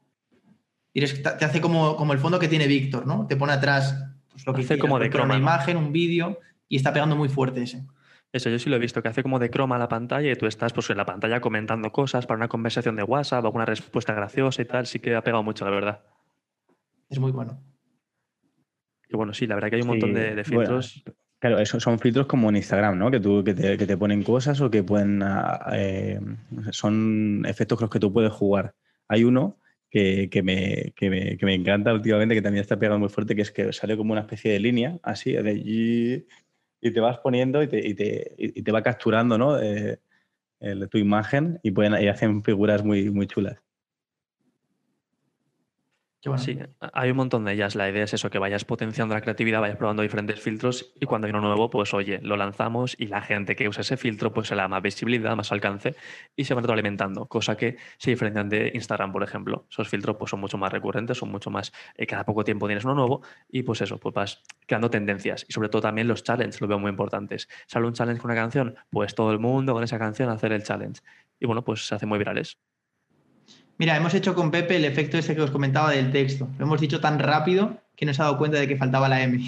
Y te hace como, como el fondo que tiene Víctor, ¿no? Te pone atrás pues, lo que Hace quieras, como de croma, una imagen, un vídeo y está pegando muy fuerte ese. Eso yo sí lo he visto, que hace como de croma la pantalla y tú estás pues, en la pantalla comentando cosas para una conversación de WhatsApp, alguna respuesta graciosa y tal. Sí que ha pegado mucho, la verdad. Es muy bueno. Y bueno, sí, la verdad que hay un montón Sí, de, de bueno, filtros. Claro, eso son filtros como en Instagram, ¿no? Que, tú, que, te, que te ponen cosas o que pueden. ah, eh, son efectos con los que tú puedes jugar. Hay uno que, que me, que, me, que me encanta últimamente, que también está pegando muy fuerte, que es que sale como una especie de línea, así, de y, y te vas poniendo y te, y te, y te va capturando, ¿no? Eh, el- tu imagen y, pueden, y hacen figuras muy, muy chulas. Sí, hay un montón de ellas. La idea es eso, que vayas potenciando la creatividad, vayas probando diferentes filtros y cuando hay uno nuevo, pues oye, lo lanzamos y la gente que usa ese filtro pues se da más visibilidad, más alcance y se van retroalimentando, cosa que se diferencian de Instagram, por ejemplo. Esos filtros pues son mucho más recurrentes, son mucho más, eh, cada poco tiempo tienes uno nuevo y pues eso, pues vas creando tendencias y sobre todo también los challenges lo veo muy importantes. Sale un challenge con una canción, pues todo el mundo con esa canción hacer el challenge. Y bueno, pues se hacen muy virales. Mira, hemos hecho con Pepe el efecto ese que os comentaba del texto. Lo hemos dicho tan rápido que no se ha dado cuenta de que faltaba la M.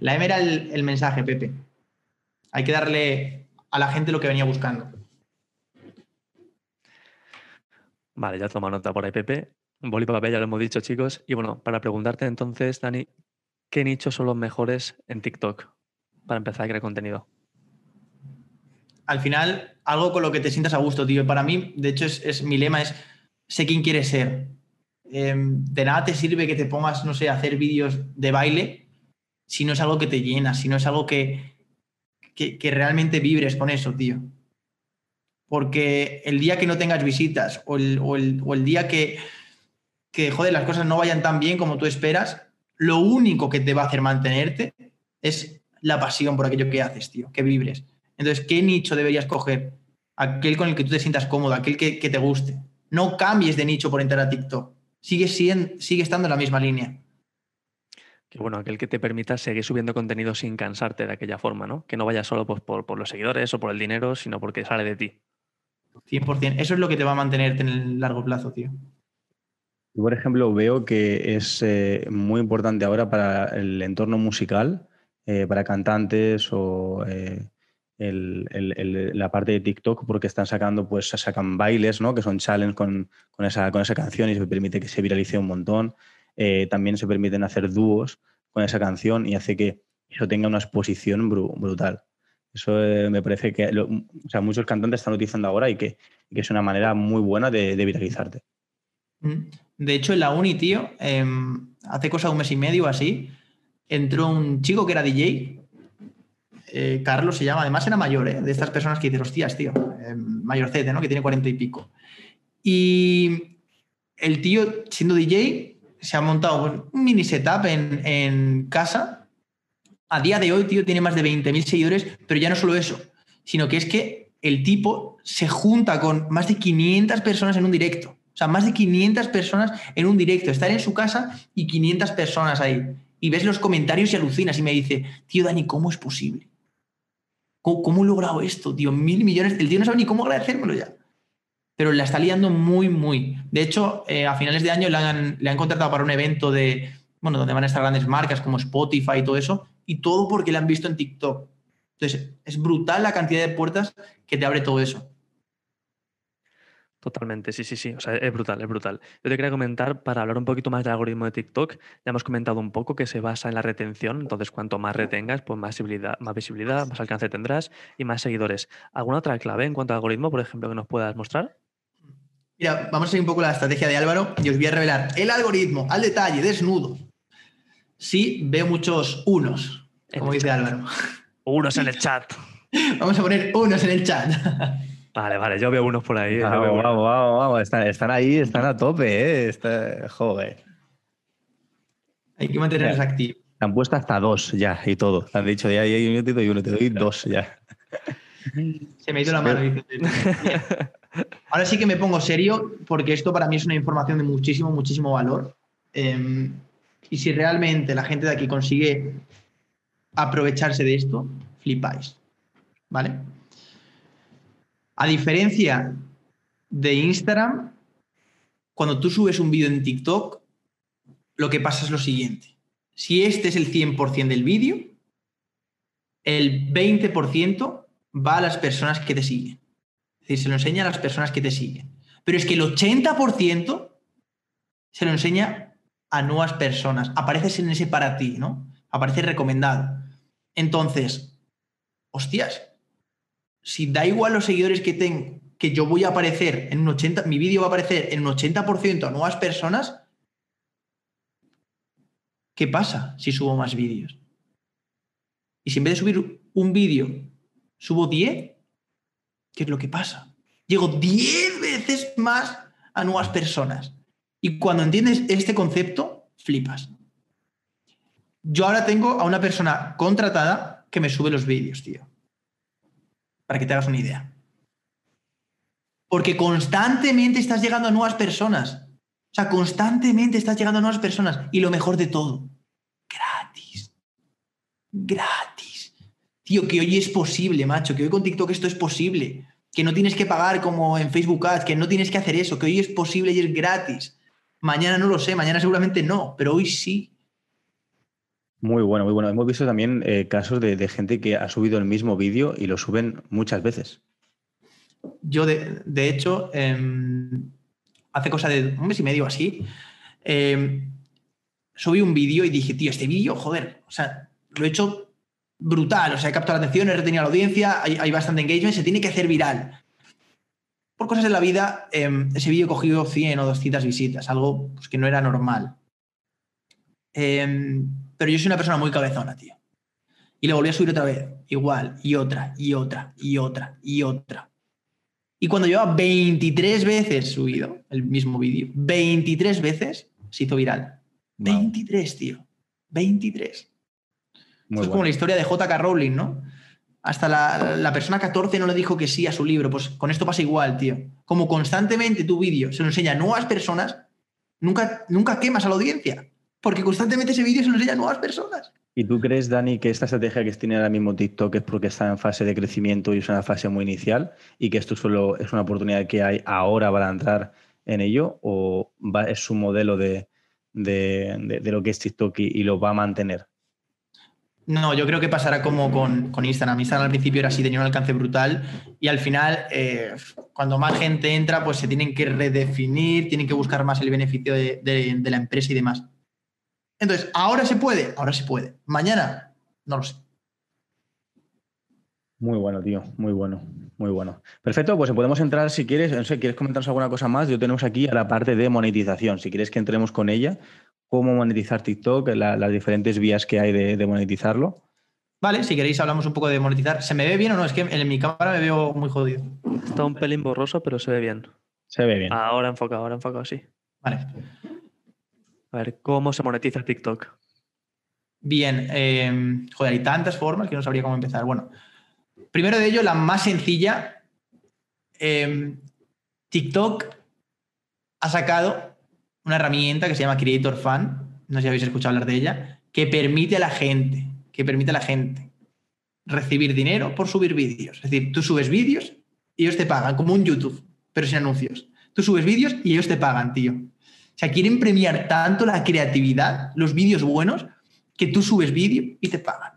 La M era el, el mensaje, Pepe. Hay que darle a la gente lo que venía buscando. Vale, ya toma nota por ahí, Pepe. Boli papel, ya lo hemos dicho, chicos. Y bueno, para preguntarte entonces, Dani, ¿qué nichos son los mejores en TikTok para empezar a crear contenido? Al final, algo con lo que te sientas a gusto, tío. Para mí, de hecho, es, es- mi lema es sé quién quieres ser. Em, de nada te sirve que te pongas, no sé, a hacer vídeos de baile si no es algo que te llena, si no es algo que, que, realmente vibres con eso, tío. Porque el día que no tengas visitas o el, o el- o el día que, que, joder, las cosas no vayan tan bien como tú esperas, lo único que te va a hacer mantenerte es la pasión por aquello que haces, tío, que vibres. Entonces, ¿qué nicho deberías coger? Aquel con el que tú te sientas cómodo, aquel que, que te guste. No cambies de nicho por entrar a TikTok. Sigue, sigue estando en la misma línea. Que bueno, aquel que te permita seguir subiendo contenido sin cansarte de aquella forma, ¿no? Que no vaya solo pues, por, por los seguidores o por el dinero, sino porque sale de ti. 100%. Eso es lo que te va a mantenerte en el largo plazo, tío. Yo, por ejemplo, veo que es eh, muy importante ahora para el entorno musical, eh, para cantantes o eh, el- la parte de TikTok, porque están sacando, pues sacan bailes, ¿no? Que son challenge con, con esa, con esa canción y se permite que se viralice un montón. Eh, también se permiten hacer dúos con esa canción y hace que eso tenga una exposición bru- brutal. Eso eh, me parece que o sea, muchos cantantes están utilizando ahora y que, que es una manera muy buena de, viralizarte. Mm. De hecho, en la uni, tío, em, hace cosa un mes y medio así, entró un chico que era DJ, eh, Carlos se llama, además era mayor, ¿eh? de estas personas que dices, hostias, tío, em, mayorcete, ¿no? Que tiene cuarenta y pico. Y el tío, siendo DJ, se ha montado un mini setup en, en casa. A día de hoy, tío, tiene más de 20.000 seguidores, pero ya no solo eso, sino que es que el tipo se junta con más de 500 personas en un directo. O sea, más de 500 personas en un directo. Estar en su casa y 500 personas ahí. Y ves los comentarios y alucinas y me dice, tío Dani, ¿cómo es posible? ¿Cómo, cómo he logrado esto, tío? Mil millones. El tío no sabe ni cómo agradecérmelo ya. Pero la está liando muy, muy. De hecho, eh, a finales de año le han, le han contratado para un evento de, bueno, donde van a estar grandes marcas como Spotify y todo eso. Y todo porque le han visto en TikTok. Entonces, es brutal la cantidad de puertas que te abre todo eso. Totalmente, sí, sí, sí. O sea, es brutal, es brutal. Yo te quería comentar, para hablar un poquito más del algoritmo de TikTok, ya hemos comentado un poco que se basa en la retención. Entonces, cuanto más retengas, pues más visibilidad, más visibilidad, más alcance tendrás y más seguidores. ¿Alguna otra clave en cuanto al algoritmo, por ejemplo, que nos puedas mostrar? Mira, vamos a seguir un poco la estrategia de Álvaro y os voy a revelar el algoritmo al detalle, desnudo. Sí, veo muchos unos, como dice Álvaro. Unos en el chat. Vamos a poner unos en el chat. Vale, vale, yo veo unos por ahí. Yo Vamos, unos. vamos, vamos, vamos. Están, están ahí, están a tope, ¿eh? Está- joder. Hay que mantenernos activos. Te han puesto hasta dos ya y todo. Te han dicho, ya hay un te doy uno, te doy dos ya. Se me ha ido la mano. Ahora sí que me pongo serio porque esto para mí es una información de muchísimo, muchísimo valor. Em, Y si realmente la gente de aquí consigue aprovecharse de esto, flipáis. ¿Vale? A diferencia de Instagram, cuando tú subes un vídeo en TikTok, lo que pasa es lo siguiente. Si este es el 100% del vídeo, el 20% va a las personas que te siguen. Es decir, se lo enseña a las personas que te siguen. Pero es que el 80% se lo enseña a nuevas personas. Apareces en ese para ti, ¿no? Aparece recomendado. Entonces, hostias, si da igual los seguidores que tengo, que yo voy a aparecer en un 80, mi vídeo va a aparecer en un 80% a nuevas personas, ¿qué pasa si subo más vídeos? Y si en vez de subir un vídeo, subo 10, ¿qué es lo que pasa? Llego 10 veces más a nuevas personas. Y cuando entiendes este concepto, flipas. Yo ahora tengo a una persona contratada que me sube los vídeos, tío. Para que te hagas una idea. Porque constantemente estás llegando a nuevas personas. O sea, constantemente estás llegando a nuevas personas. Y lo mejor de todo, gratis. Gratis. Tío, que hoy es posible, macho. Que hoy con TikTok esto es posible. Que no tienes que pagar como en Facebook Ads, que no tienes que hacer eso, que hoy es posible y es gratis. Mañana no lo sé, mañana seguramente no, pero hoy sí. Muy bueno, muy bueno. Hemos visto también eh, casos de, gente que ha subido el mismo vídeo y lo suben muchas veces. Yo, de, hecho, em, hace cosa de un mes y medio así, em, subí un vídeo y dije, tío, este vídeo, joder, o sea, lo he hecho brutal, o sea, he captado la atención, he retenido la audiencia, hay, bastante engagement, se tiene que hacer viral. Por cosas de la vida, em, ese vídeo cogido 100 o 200 visitas, algo pues, que no era normal. Pero yo soy una persona muy cabezona, tío. Y le volví a subir otra vez, igual, y otra, y otra, y otra, y otra. Y cuando lleva 23 veces subido el mismo vídeo, 23 veces se hizo viral. 23, tío. 23. es como la historia de JK Rowling, ¿no? Hasta la, persona 14 no le dijo que sí a su libro. Pues con esto pasa igual, tío. Como constantemente tu vídeo se lo enseña a nuevas personas, nunca, nunca quemas a la audiencia. Porque constantemente ese vídeo se lo enseña a nuevas personas. ¿Y tú crees, Dani, que esta estrategia que tiene ahora mismo TikTok es porque está en fase de crecimiento y es una fase muy inicial y que esto solo es una oportunidad que hay ahora para entrar en ello o es su modelo de, lo que es TikTok y, lo va a mantener? No, yo creo que pasará como con, Instagram. Instagram al principio era así, tenía un alcance brutal y al final, eh, cuando más gente entra, pues se tienen que redefinir, tienen que buscar más el beneficio de la empresa y demás. Entonces, ¿ahora se puede? Ahora se puede. Mañana, no lo sé. Muy bueno, tío, muy bueno, muy bueno. Perfecto, pues podemos entrar si quieres, no sé, ¿quieres comentarnos alguna cosa más? Yo tenemos aquí a la parte de monetización, si quieres que entremos con ella, cómo monetizar TikTok, las diferentes vías que hay de, monetizarlo. Vale, si queréis hablamos un poco de monetizar. ¿Se me ve bien o no? Es que en mi cámara me veo muy jodido. Está un pelín borroso, pero se ve bien. Se ve bien. Ahora enfocado, ahora enfocado, sí. Vale. A ver, ¿cómo se monetiza TikTok? Bien, em, joder, hay tantas formas que no sabría cómo empezar. Bueno, primero de ello, la más sencilla, em, TikTok ha sacado una herramienta que se llama Creator Fan, no sé si habéis escuchado hablar de ella, que permite a la gente, que permite a la gente recibir dinero por subir vídeos. Es decir, tú subes vídeos y ellos te pagan, como un YouTube, pero sin anuncios. Tú subes vídeos y ellos te pagan, tío. O sea, quieren premiar tanto la creatividad, los vídeos buenos, que tú subes vídeo y te pagan.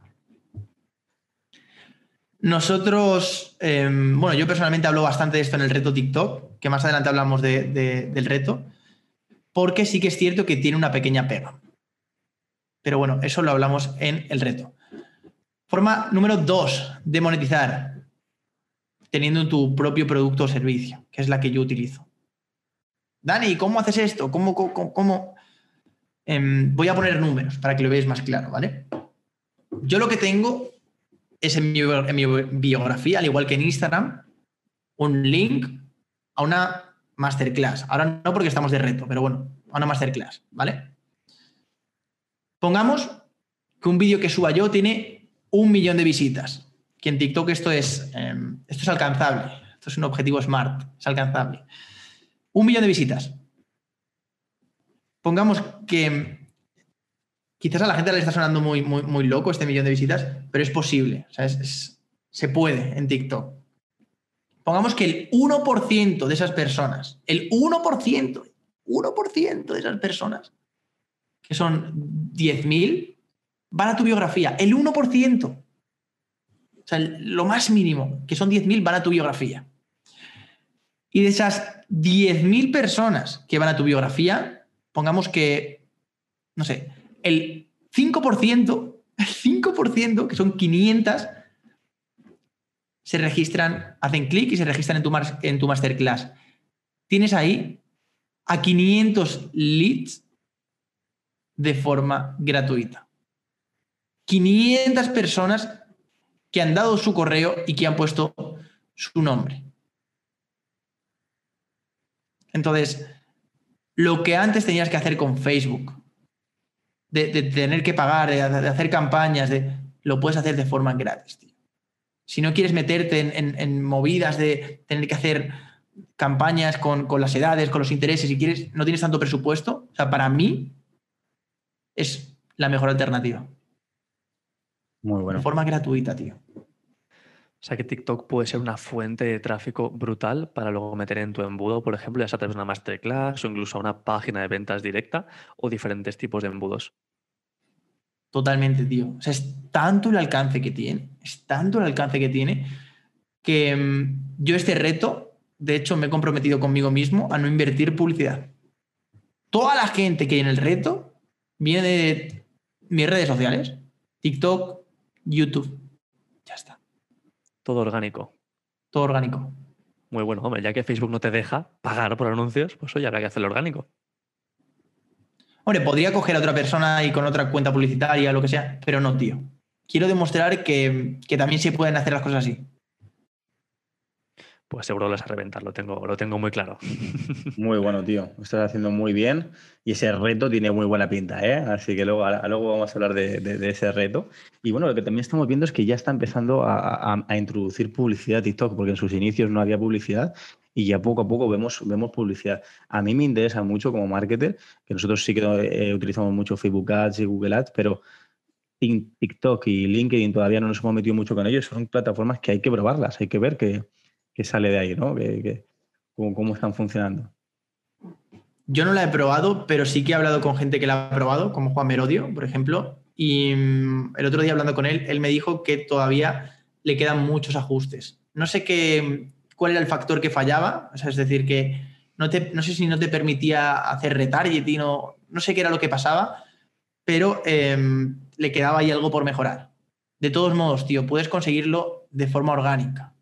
Nosotros, em, bueno, yo personalmente hablo bastante de esto en el reto TikTok, que más adelante hablamos del reto, porque sí que es cierto que tiene una pequeña pega. Pero bueno, eso lo hablamos en el reto. Forma número dos de monetizar, teniendo tu propio producto o servicio, que es la que yo utilizo. Dani, ¿cómo haces esto? ¿Cómo, em, voy a poner números para que lo veáis más claro, ¿vale? Yo lo que tengo es en mi, en mi biografía, al igual que en Instagram, un link a una masterclass. Ahora no porque estamos de reto, pero bueno, a una masterclass, ¿vale? Pongamos que un vídeo que suba yo tiene un millón de visitas. Que en TikTok esto es, em, esto es alcanzable. Esto es un objetivo smart, es alcanzable. Un millón de visitas. Pongamos que quizás a la gente le está sonando muy, muy, muy loco este millón de visitas, pero es posible. Se puede en TikTok. Pongamos que el 1% de esas personas, el 1%, 1% de esas personas, que son 10.000, van a tu biografía. El 1%. O sea, lo más mínimo, que son 10.000, van a tu biografía. Y de esas 10.000 personas que van a tu biografía, pongamos que, no sé, el 5%, el 5%, que son 500, se registran, hacen clic y se registran en tu, mar- en tu masterclass. Tienes ahí a 500 leads de forma gratuita. 500 personas que han dado su correo y que han puesto su nombre. Entonces, lo que antes tenías que hacer con Facebook, de, de tener que pagar, de, de hacer campañas, de, lo puedes hacer de forma gratis, tío. Si no quieres meterte en, en- en movidas de tener que hacer campañas con, con las edades, con los intereses, si quieres, no tienes tanto presupuesto, o sea, para mí es la mejor alternativa. Muy bueno. De forma gratuita, tío. O sea que TikTok puede ser una fuente de tráfico brutal para luego meter en tu embudo, por ejemplo, ya sea a través de una masterclass o incluso a una página de ventas directa o diferentes tipos de embudos. Totalmente, tío. O sea, es tanto el alcance que tiene, es tanto el alcance que tiene, que mm, yo este reto, de hecho, me he comprometido conmigo mismo a no invertir publicidad. Toda la gente que hay en el reto viene de mis redes sociales, TikTok, YouTube. Ya está. Todo orgánico. Todo orgánico. Muy bueno, hombre, ya que Facebook no te deja pagar por anuncios, pues oye, habrá que hacerlo orgánico. Hombre, podría coger a otra persona y con otra cuenta publicitaria lo que sea, pero no, tío. Quiero demostrar que, que también se pueden hacer las cosas así. Pues seguro lo vas a reventar, lo tengo, lo tengo muy claro. Muy bueno, tío. Estás haciendo muy bien y ese reto tiene muy buena pinta, ¿eh? Así que luego, luego vamos a hablar de, ese reto. Y bueno, lo que también estamos viendo es que ya está empezando a, introducir publicidad TikTok, porque en sus inicios no había publicidad y ya poco a poco vemos, vemos publicidad. A mí me interesa mucho como marketer, que nosotros sí que eh, utilizamos mucho Facebook Ads y Google Ads, pero Tik- TikTok y LinkedIn todavía no nos hemos metido mucho con ellos. Son plataformas que hay que probarlas, hay que ver qué, qué sale de ahí, ¿no? Que, que- cómo- están funcionando. Yo no la he probado, pero sí que he hablado con gente que la ha probado, como Juan Merodio, por ejemplo. Y mm, el otro día hablando con él, él me dijo que todavía le quedan muchos ajustes. No sé qué, cuál era el factor que fallaba, o sea, es decir, que no sé si no te permitía hacer retargeting o no sé qué era lo que pasaba, pero em, le quedaba ahí algo por mejorar. De todos modos, tío, puedes conseguirlo de forma orgánica.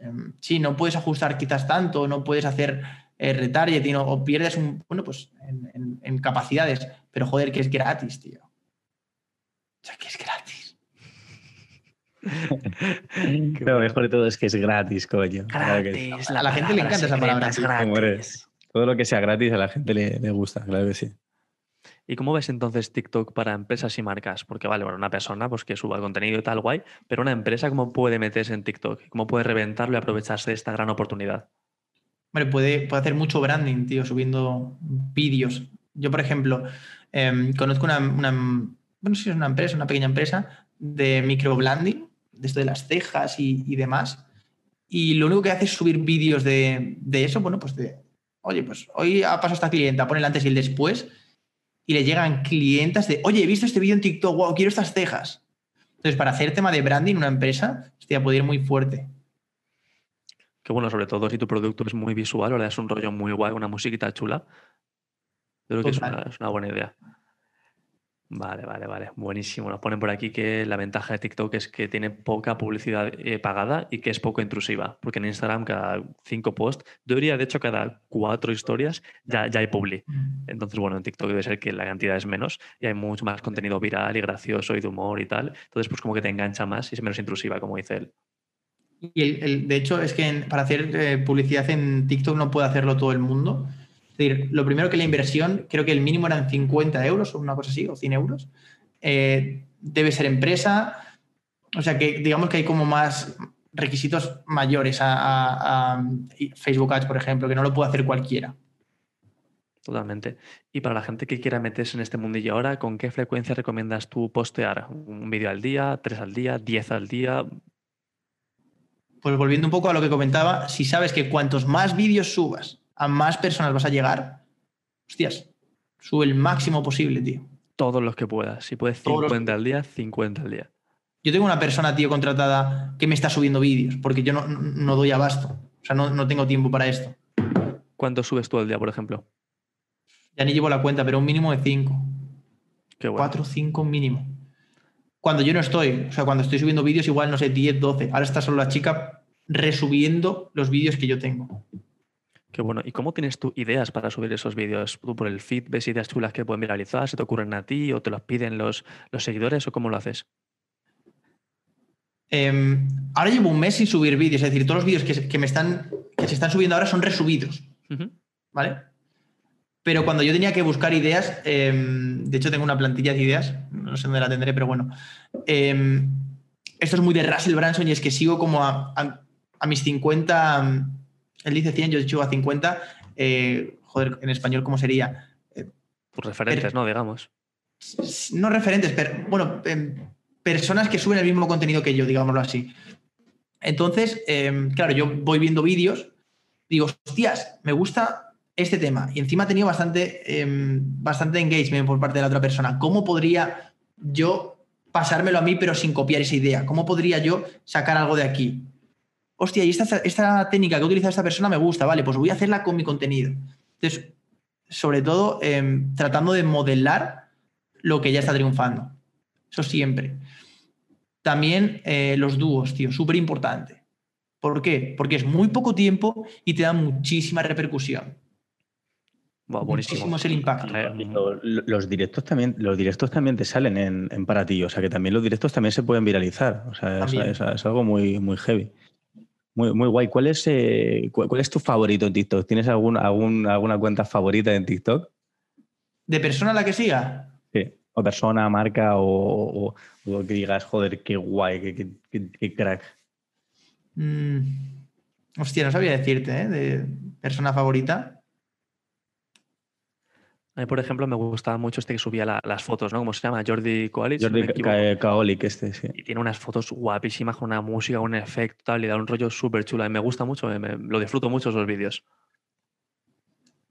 Em, sí, no puedes ajustar quizás tanto, no puedes hacer eh, retargeting o, o pierdes un, bueno, pues en, en- en capacidades, pero joder, que es gratis, tío. O sea, que es gratis. Lo bueno. mejor de todo es que es gratis, coño. Claro que sí. Gratis, A la gente le encanta esa palabra, es gratis. Todo lo que sea gratis a la gente le, le gusta, claro que sí. ¿Y cómo ves entonces TikTok para empresas y marcas? Porque vale, bueno, una persona pues que suba contenido y tal, guay, pero una empresa, ¿cómo puede meterse en TikTok? ¿Cómo puede reventarlo y aprovecharse de esta gran oportunidad? Hombre, puede, puede hacer mucho branding, tío, subiendo vídeos. Yo, por ejemplo, em, conozco una, bueno, sí es una empresa, una pequeña empresa de microblending, de esto de las cejas y, y demás. Y lo único que hace es subir vídeos de, de eso, bueno, pues de, oye, pues hoy ha pasado esta clienta, pone el antes y el después, y le llegan clientas de, oye, he visto este vídeo en TikTok, wow, quiero estas cejas. Entonces, para hacer tema de branding, una empresa, hostia, puede ir muy fuerte. Que bueno, sobre todo si tu producto es muy visual o le das un rollo muy guay, una musiquita chula. Yo creo que es Total. una, es una buena idea. Vale, vale, vale. Buenísimo. Nos ponen por aquí que la ventaja de TikTok es que tiene poca publicidad eh, pagada y que es poco intrusiva. Porque en Instagram cada cinco posts, yo diría de hecho cada cuatro historias ya, ya hay publi. Entonces, bueno, en TikTok debe ser que la cantidad es menos y hay mucho más contenido viral y gracioso y de humor y tal. Entonces, pues como que te engancha más y es menos intrusiva, como dice él. Y el- el- de hecho, es que en- para hacer eh, publicidad en TikTok no puede hacerlo todo el mundo. Es decir, lo primero que la inversión, creo que el mínimo eran 50 euros o una cosa así, o 100 euros. Eh, debe ser empresa. O sea que digamos que hay como más requisitos mayores a, a- a Facebook Ads, por ejemplo, que no lo puede hacer cualquiera. Totalmente. Y para la gente que quiera meterse en este mundillo ahora, ¿con qué frecuencia recomiendas tú postear? ¿Un vídeo al día, tres al día, diez al día? Pues volviendo un poco a lo que comentaba, si sabes que cuantos más vídeos subas, a más personas vas a llegar, hostias, sube el máximo posible, tío. Todos los que puedas. Si puedes Todos los 50 al día, 50 al día. Yo tengo una persona, tío, contratada que me está subiendo vídeos, porque yo no, no doy abasto. O sea, no, no tengo tiempo para esto. ¿Cuánto subes tú al día, por ejemplo? Ya ni llevo la cuenta, pero un mínimo de 5. Qué bueno. 4 5 mínimo. Cuando yo no estoy, o sea, cuando estoy subiendo vídeos, igual, no sé, 10, 12. Ahora está solo la chica resubiendo los vídeos que yo tengo. Qué bueno. ¿Y cómo tienes tú ideas para subir esos vídeos? ¿Tú por el feed ves ideas chulas que pueden viralizar? ¿Se te ocurren a ti o te las piden los, los seguidores o cómo lo haces? Eh, ahora llevo un mes sin subir vídeos, es decir, todos los vídeos que, que me están, que se están subiendo ahora son resubidos. ¿vale? Pero cuando yo tenía que buscar ideas, eh, de hecho tengo una plantilla de ideas, no sé dónde la tendré, pero bueno. eh, esto es muy de Russell Branson y es que sigo como a, a- a mis 50, mm, él dice 100, yo dicho a 50, eh, joder, en español, ¿cómo sería? Tus referentes, Pero- ¿no? Digamos. no referentes, pero bueno, em, personas que suben el mismo contenido que yo, digámoslo así. Entonces, em, claro, yo voy viendo vídeos, digo, hostias, me gusta este tema y encima ha tenido bastante, em, bastante engagement por parte de la otra persona. ¿Cómo podría yo pasármelo a mí pero sin copiar esa idea? ¿Cómo podría yo sacar algo de aquí? Hostia, y esta, esta técnica que utiliza esta persona me gusta, vale, pues voy a hacerla con mi contenido. Entonces, sobre todo, em, tratando de modelar lo que ya está triunfando. Eso siempre. También eh, los dúos, tío, súper importante. ¿Por qué? Porque es muy poco tiempo y te da muchísima repercusión. Buenísimo. Muchísimo es el impacto. Eh, Lo- lo- Los directos también, los directos también te salen en, en para ti, o sea que también los directos también se pueden viralizar. O sea, es- es algo muy, muy heavy. Muy, muy guay. ¿Cuál es, eh, cu- cuál, es tu favorito en TikTok? ¿Tienes algún, algún- alguna cuenta favorita en TikTok? ¿De persona a la que siga? Sí. O persona, marca, o, o- o que digas, joder, qué guay, qué, qué- qué- qué crack. Mm, hostia, no sabía decirte, ¿eh? De persona favorita. A mí, por ejemplo, me gustaba mucho este que subía la- las fotos, ¿no? ¿Cómo se llama? Jordi Koalic. si no Jordi me equivoco. Ka- Kaolik, este, sí. Y tiene unas fotos guapísimas con una música, un efecto, tal, y da un rollo súper chulo. Y me gusta mucho, me- me- lo disfruto mucho esos vídeos.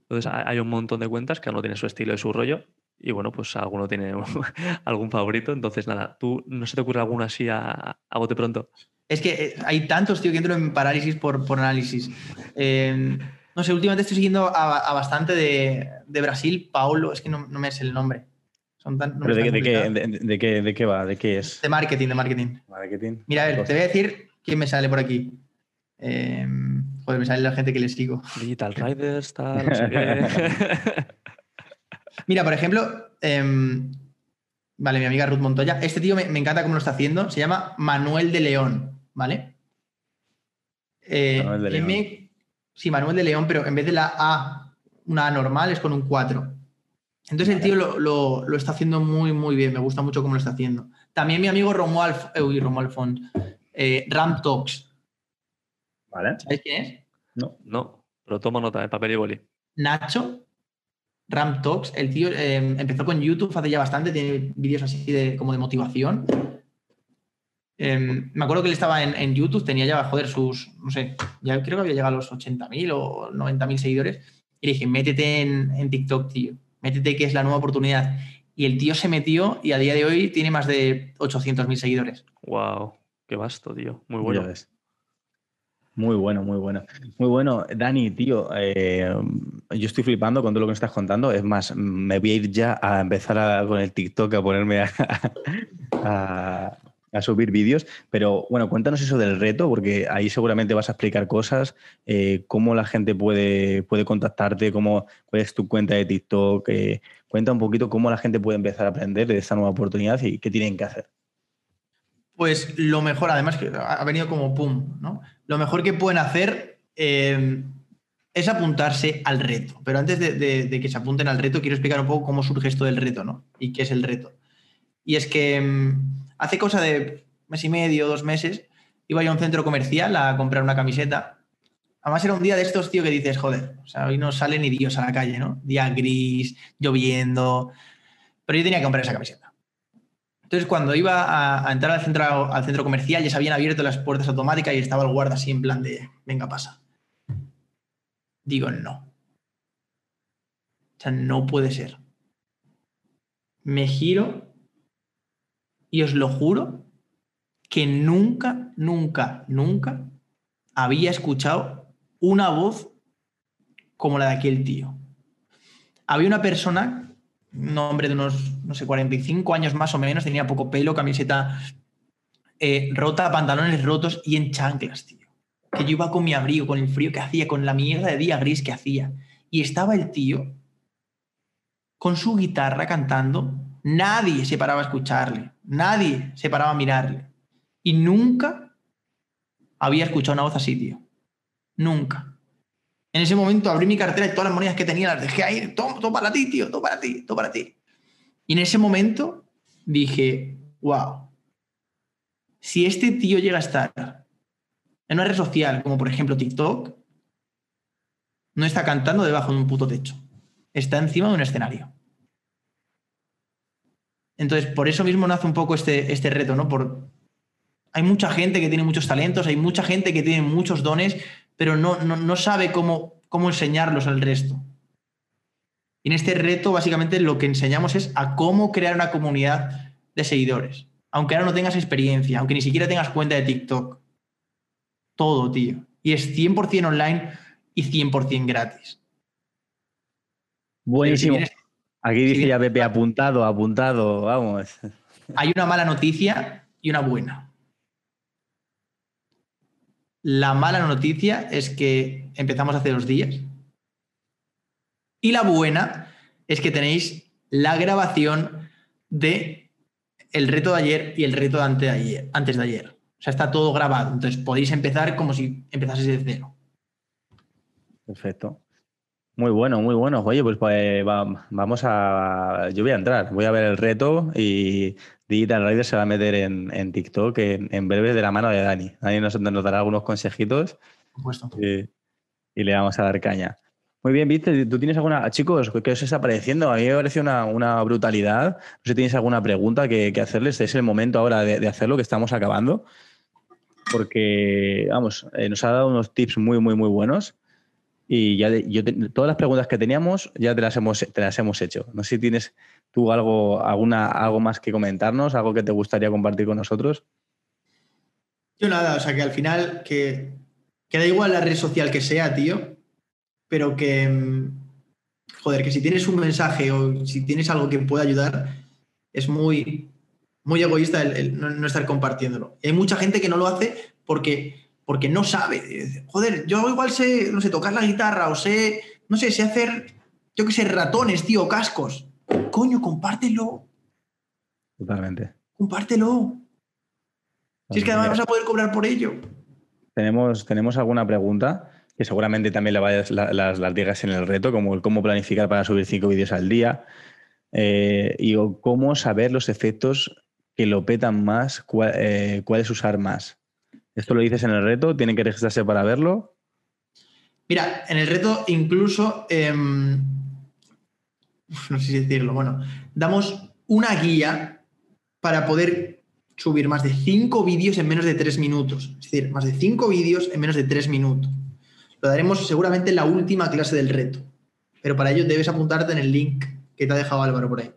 Entonces, hay un montón de cuentas, cada uno tiene su estilo y su rollo. Y bueno, pues alguno tiene algún favorito. Entonces, nada, ¿tú no se te ocurre alguno así a, a bote pronto? Es que eh, hay tantos, tío, que entro en parálisis por, por análisis. Eh, no sé, últimamente estoy siguiendo a, a bastante de, de Brasil, Paulo, es que no, no me es el nombre. Son tan, no me ¿Pero de, qué- tan de qué, complicado. de, de qué, de qué va? ¿De qué es? De marketing, de marketing. Marketing. Mira, a ver, te voy a decir quién me sale por aquí. Eh, joder, me sale la gente que le sigo. Digital Riders, tal, no sé qué. Mira, por ejemplo, em, vale, mi amiga Ruth Montoya. Este tío me, me encanta cómo lo está haciendo. Se llama Manuel de León, ¿vale? Eh, Manuel de León. Sí, Manuel de León, pero en vez de la A, una A normal, es con un 4. Entonces el tío lo, lo- lo está haciendo muy, muy bien. Me gusta mucho cómo lo está haciendo. También mi amigo Romuald, eh, uy, Romuald Font, eh, Ram Talks. Vale. ¿Sabéis quién es? No. no, pero tomo nota, de papel y boli. Nacho Ram Talks. El tío eh, empezó con YouTube hace ya bastante, tiene vídeos así de, como de motivación. Eh, me acuerdo que él estaba en, en YouTube, tenía ya, joder, sus, no sé, ya creo que había llegado a los 80.000 o 90.000 seguidores. Y le dije, métete en, en TikTok, tío. Métete que es la nueva oportunidad. Y el tío se metió y a día de hoy tiene más de 800.000 seguidores. Wow, qué vasto, tío. Muy Ya bueno. ves. Muy bueno, muy bueno. Muy bueno. Dani, tío, eh, yo estoy flipando con todo lo que me estás contando. Es más, me voy a ir ya a empezar a- con el TikTok a ponerme a, a- a subir vídeos. Pero bueno, cuéntanos eso del reto, porque ahí seguramente vas a explicar cosas, eh, cómo la gente puede, puede contactarte, cómo, cuál es tu cuenta de TikTok. eh, cuenta un poquito cómo la gente puede empezar a aprender de esta nueva oportunidad y qué tienen que hacer. Pues lo mejor, además que ha venido como pum, ¿no? Lo mejor que pueden hacer eh, es apuntarse al reto. Pero antes de, de- que se apunten al reto, quiero explicar un poco cómo surge esto del reto, ¿no? Y qué es el reto. Y es que mm, hace cosa de mes y medio, dos meses, iba yo a un centro comercial a comprar una camiseta Además era un día de estos, tío, que dices, joder, o sea, hoy no sale ni Dios a la calle, ¿no? Día gris, lloviendo. Pero yo tenía que comprar esa camiseta. Entonces, cuando iba a, entrar al centro, al centro comercial, ya se habían abierto las puertas automáticas y estaba el guarda así en plan de, venga, pasa. Digo, no. O sea, no puede ser. Me giro y os lo juro que nunca, nunca, nunca había escuchado una voz como la de aquel tío. Había una persona, un hombre de unos, no sé, 45 años más o menos, tenía poco pelo, camiseta eh, rota, pantalones rotos y en chanclas, tío. Que yo iba con mi abrigo, con el frío que hacía, con la mierda de día gris que hacía. Y estaba el tío con su guitarra cantando. Nadie se paraba a escucharle, nadie se paraba a mirarle. Y nunca había escuchado una voz así, tío. Nunca. En ese momento abrí mi cartera y todas las monedas que tenía las dejé ahí. Todo, para ti, tío, todo para ti, todo para ti. Y en ese momento dije, wow, si este tío llega a estar en una red social como por ejemplo TikTok, no está cantando debajo de un puto techo, está encima de un escenario. Entonces, por eso mismo nace un poco este, este reto, ¿no? Por, hay mucha gente que tiene muchos talentos, hay mucha gente que tiene muchos dones, pero no, no, sabe cómo, cómo enseñarlos al resto. Y en este reto, básicamente, lo que enseñamos es a cómo crear una comunidad de seguidores. Aunque ahora no tengas experiencia, aunque ni siquiera tengas cuenta de TikTok. Todo, tío. Y es 100% online y 100% gratis. Buenísimo. Aquí dice ya Pepe, apuntado, apuntado, vamos. Hay una mala noticia y una buena. La mala noticia es que empezamos hace dos días. Y la buena es que tenéis la grabación de el reto de ayer y el reto de antes de ayer. Antes de ayer. O sea, está todo grabado. Entonces podéis empezar como si empezaseis de cero. Perfecto. Muy bueno, muy bueno. Oye, pues, pues vamos a. Yo voy a entrar, voy a ver el reto y Digital Rider se va a meter en, TikTok en, breve de la mano de Dani. Dani nos, dará algunos consejitos. Y, le vamos a dar caña. Muy bien, viste, ¿tú tienes alguna. Chicos, ¿qué os está pareciendo? A mí me parece una, una brutalidad. No sé si tienes alguna pregunta que, hacerles. Es el momento ahora de, hacerlo, que estamos acabando. Porque, vamos, eh, nos ha dado unos tips muy, muy, muy buenos. Y ya yo todas las preguntas que teníamos ya te las hemos, te las hemos hecho. No sé si tienes tú algo, alguna, algo más que comentarnos, algo que te gustaría compartir con nosotros. Yo nada, o sea que al final que, que da igual la red social que sea, tío, pero que, mm, joder, que si tienes un mensaje o si tienes algo que pueda ayudar, es muy, muy egoísta el, no, estar compartiéndolo. hay mucha gente que no lo hace porque porque no sabe. Joder, yo igual sé, no sé, tocar la guitarra o sé, no sé, sé hacer, yo qué sé, ratones, tío, cascos. Coño, compártelo. Totalmente. Compártelo. Si es que además vas a poder cobrar por ello. Tenemos, tenemos alguna pregunta que seguramente también la vayas, las, las digas en el reto, como el cómo planificar para subir cinco vídeos al día eh, y cómo saber los efectos que lo petan más, eh, cuáles usar más. ¿Esto lo dices en el reto? ¿Tienen que registrarse para verlo? Mira, en el reto incluso, em, no sé si decirlo, bueno, damos una guía para poder subir más de cinco vídeos en menos de tres minutos. Es decir, más de cinco vídeos en menos de tres minutos. Lo daremos seguramente en la última clase del reto. Pero para ello debes apuntarte en el link que te ha dejado Álvaro por ahí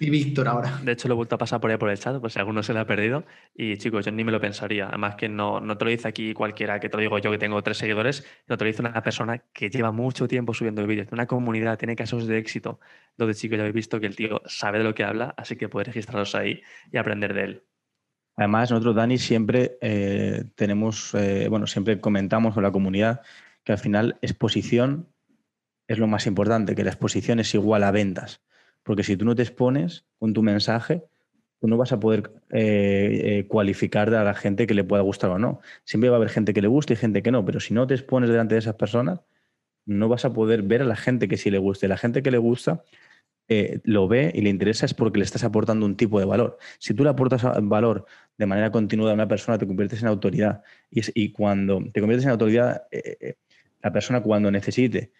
y Víctor ahora. De hecho, lo he vuelto a pasar por ahí por el chat, por si alguno se lo ha perdido. Y chicos, yo ni me lo pensaría. Además, que no, no te lo dice aquí cualquiera, que te lo digo yo que tengo tres seguidores, no te lo dice una persona que lleva mucho tiempo subiendo vídeos. Una comunidad, tiene casos de éxito. Donde, chicos, ya habéis visto que el tío sabe de lo que habla, así que puedes registraros ahí y aprender de él. Además, nosotros, Dani, siempre eh, tenemos, eh, bueno, siempre comentamos con la comunidad que al final exposición es lo más importante, que la exposición es igual a ventas. Porque si tú no te expones con tu mensaje, tú no vas a poder eh, eh, cualificar a la gente que le pueda gustar o no. Siempre va a haber gente que le guste y gente que no, pero si no te expones delante de esas personas, no vas a poder ver a la gente que sí le guste. La gente que le gusta eh, lo ve y le interesa es porque le estás aportando un tipo de valor. Si tú le aportas valor de manera continua a una persona, te conviertes en autoridad. Y, y cuando te conviertes en autoridad, la persona cuando necesite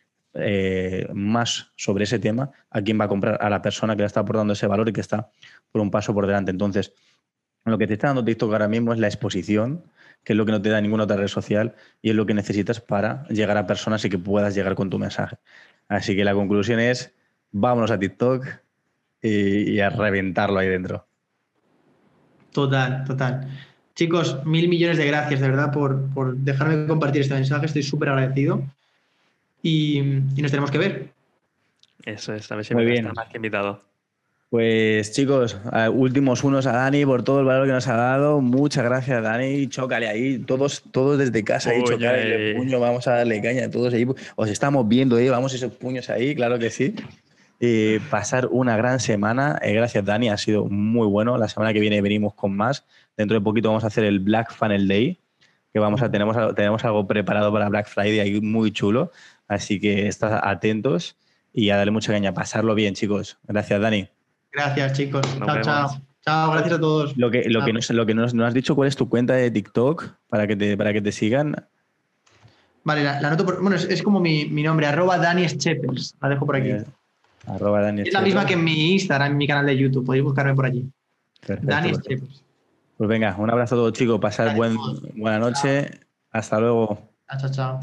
más sobre ese tema, ¿a quién va a comprar? A la persona que le está aportando ese valor y que está por un paso por delante. Entonces, lo que te está dando TikTok ahora mismo es la exposición, que es lo que no te da ninguna otra red social y es lo que necesitas para llegar a personas y que puedas llegar con tu mensaje. Así que la conclusión es vámonos a TikTok y, a reventarlo ahí dentro. Total, total. Chicos, mil millones de gracias de verdad por, dejarme compartir este mensaje. Estoy súper agradecido. Y, nos tenemos que ver. Eso es, a ver si Muy me bien. más que invitado. Pues chicos, últimos unos a Dani por todo el valor que nos ha dado. Muchas gracias, Dani. Chócale ahí, todos, todos desde casa ahí, chócale el puño, vamos a darle caña a todos ahí. Os estamos viendo ahí, vamos esos puños ahí, claro que sí pasar una gran semana. Eh, gracias, Dani, ha sido muy bueno. La semana que viene venimos con más. Dentro de poquito vamos a hacer el Black Funnel Day, que vamos a tenemos, tenemos algo preparado para Black Friday ahí muy chulo. Así que estás atentos y a darle mucha caña. Pasarlo bien, chicos. Gracias, Dani. Gracias, chicos. chao, chao. Chao, gracias a todos. Lo que, lo que, no, lo que nos, has dicho, ¿cuál es tu cuenta de TikTok para que te, para que te sigan? Vale, la, noto por, Bueno, es, como mi, nombre, arroba Dani Schepers. La dejo por aquí es la misma que en mi Instagram, en mi canal de YouTube. Podéis buscarme por allí. Dani Pues venga, un abrazo a todos chicos. Pasad buen, buena noche. Hasta luego. Chao, chao.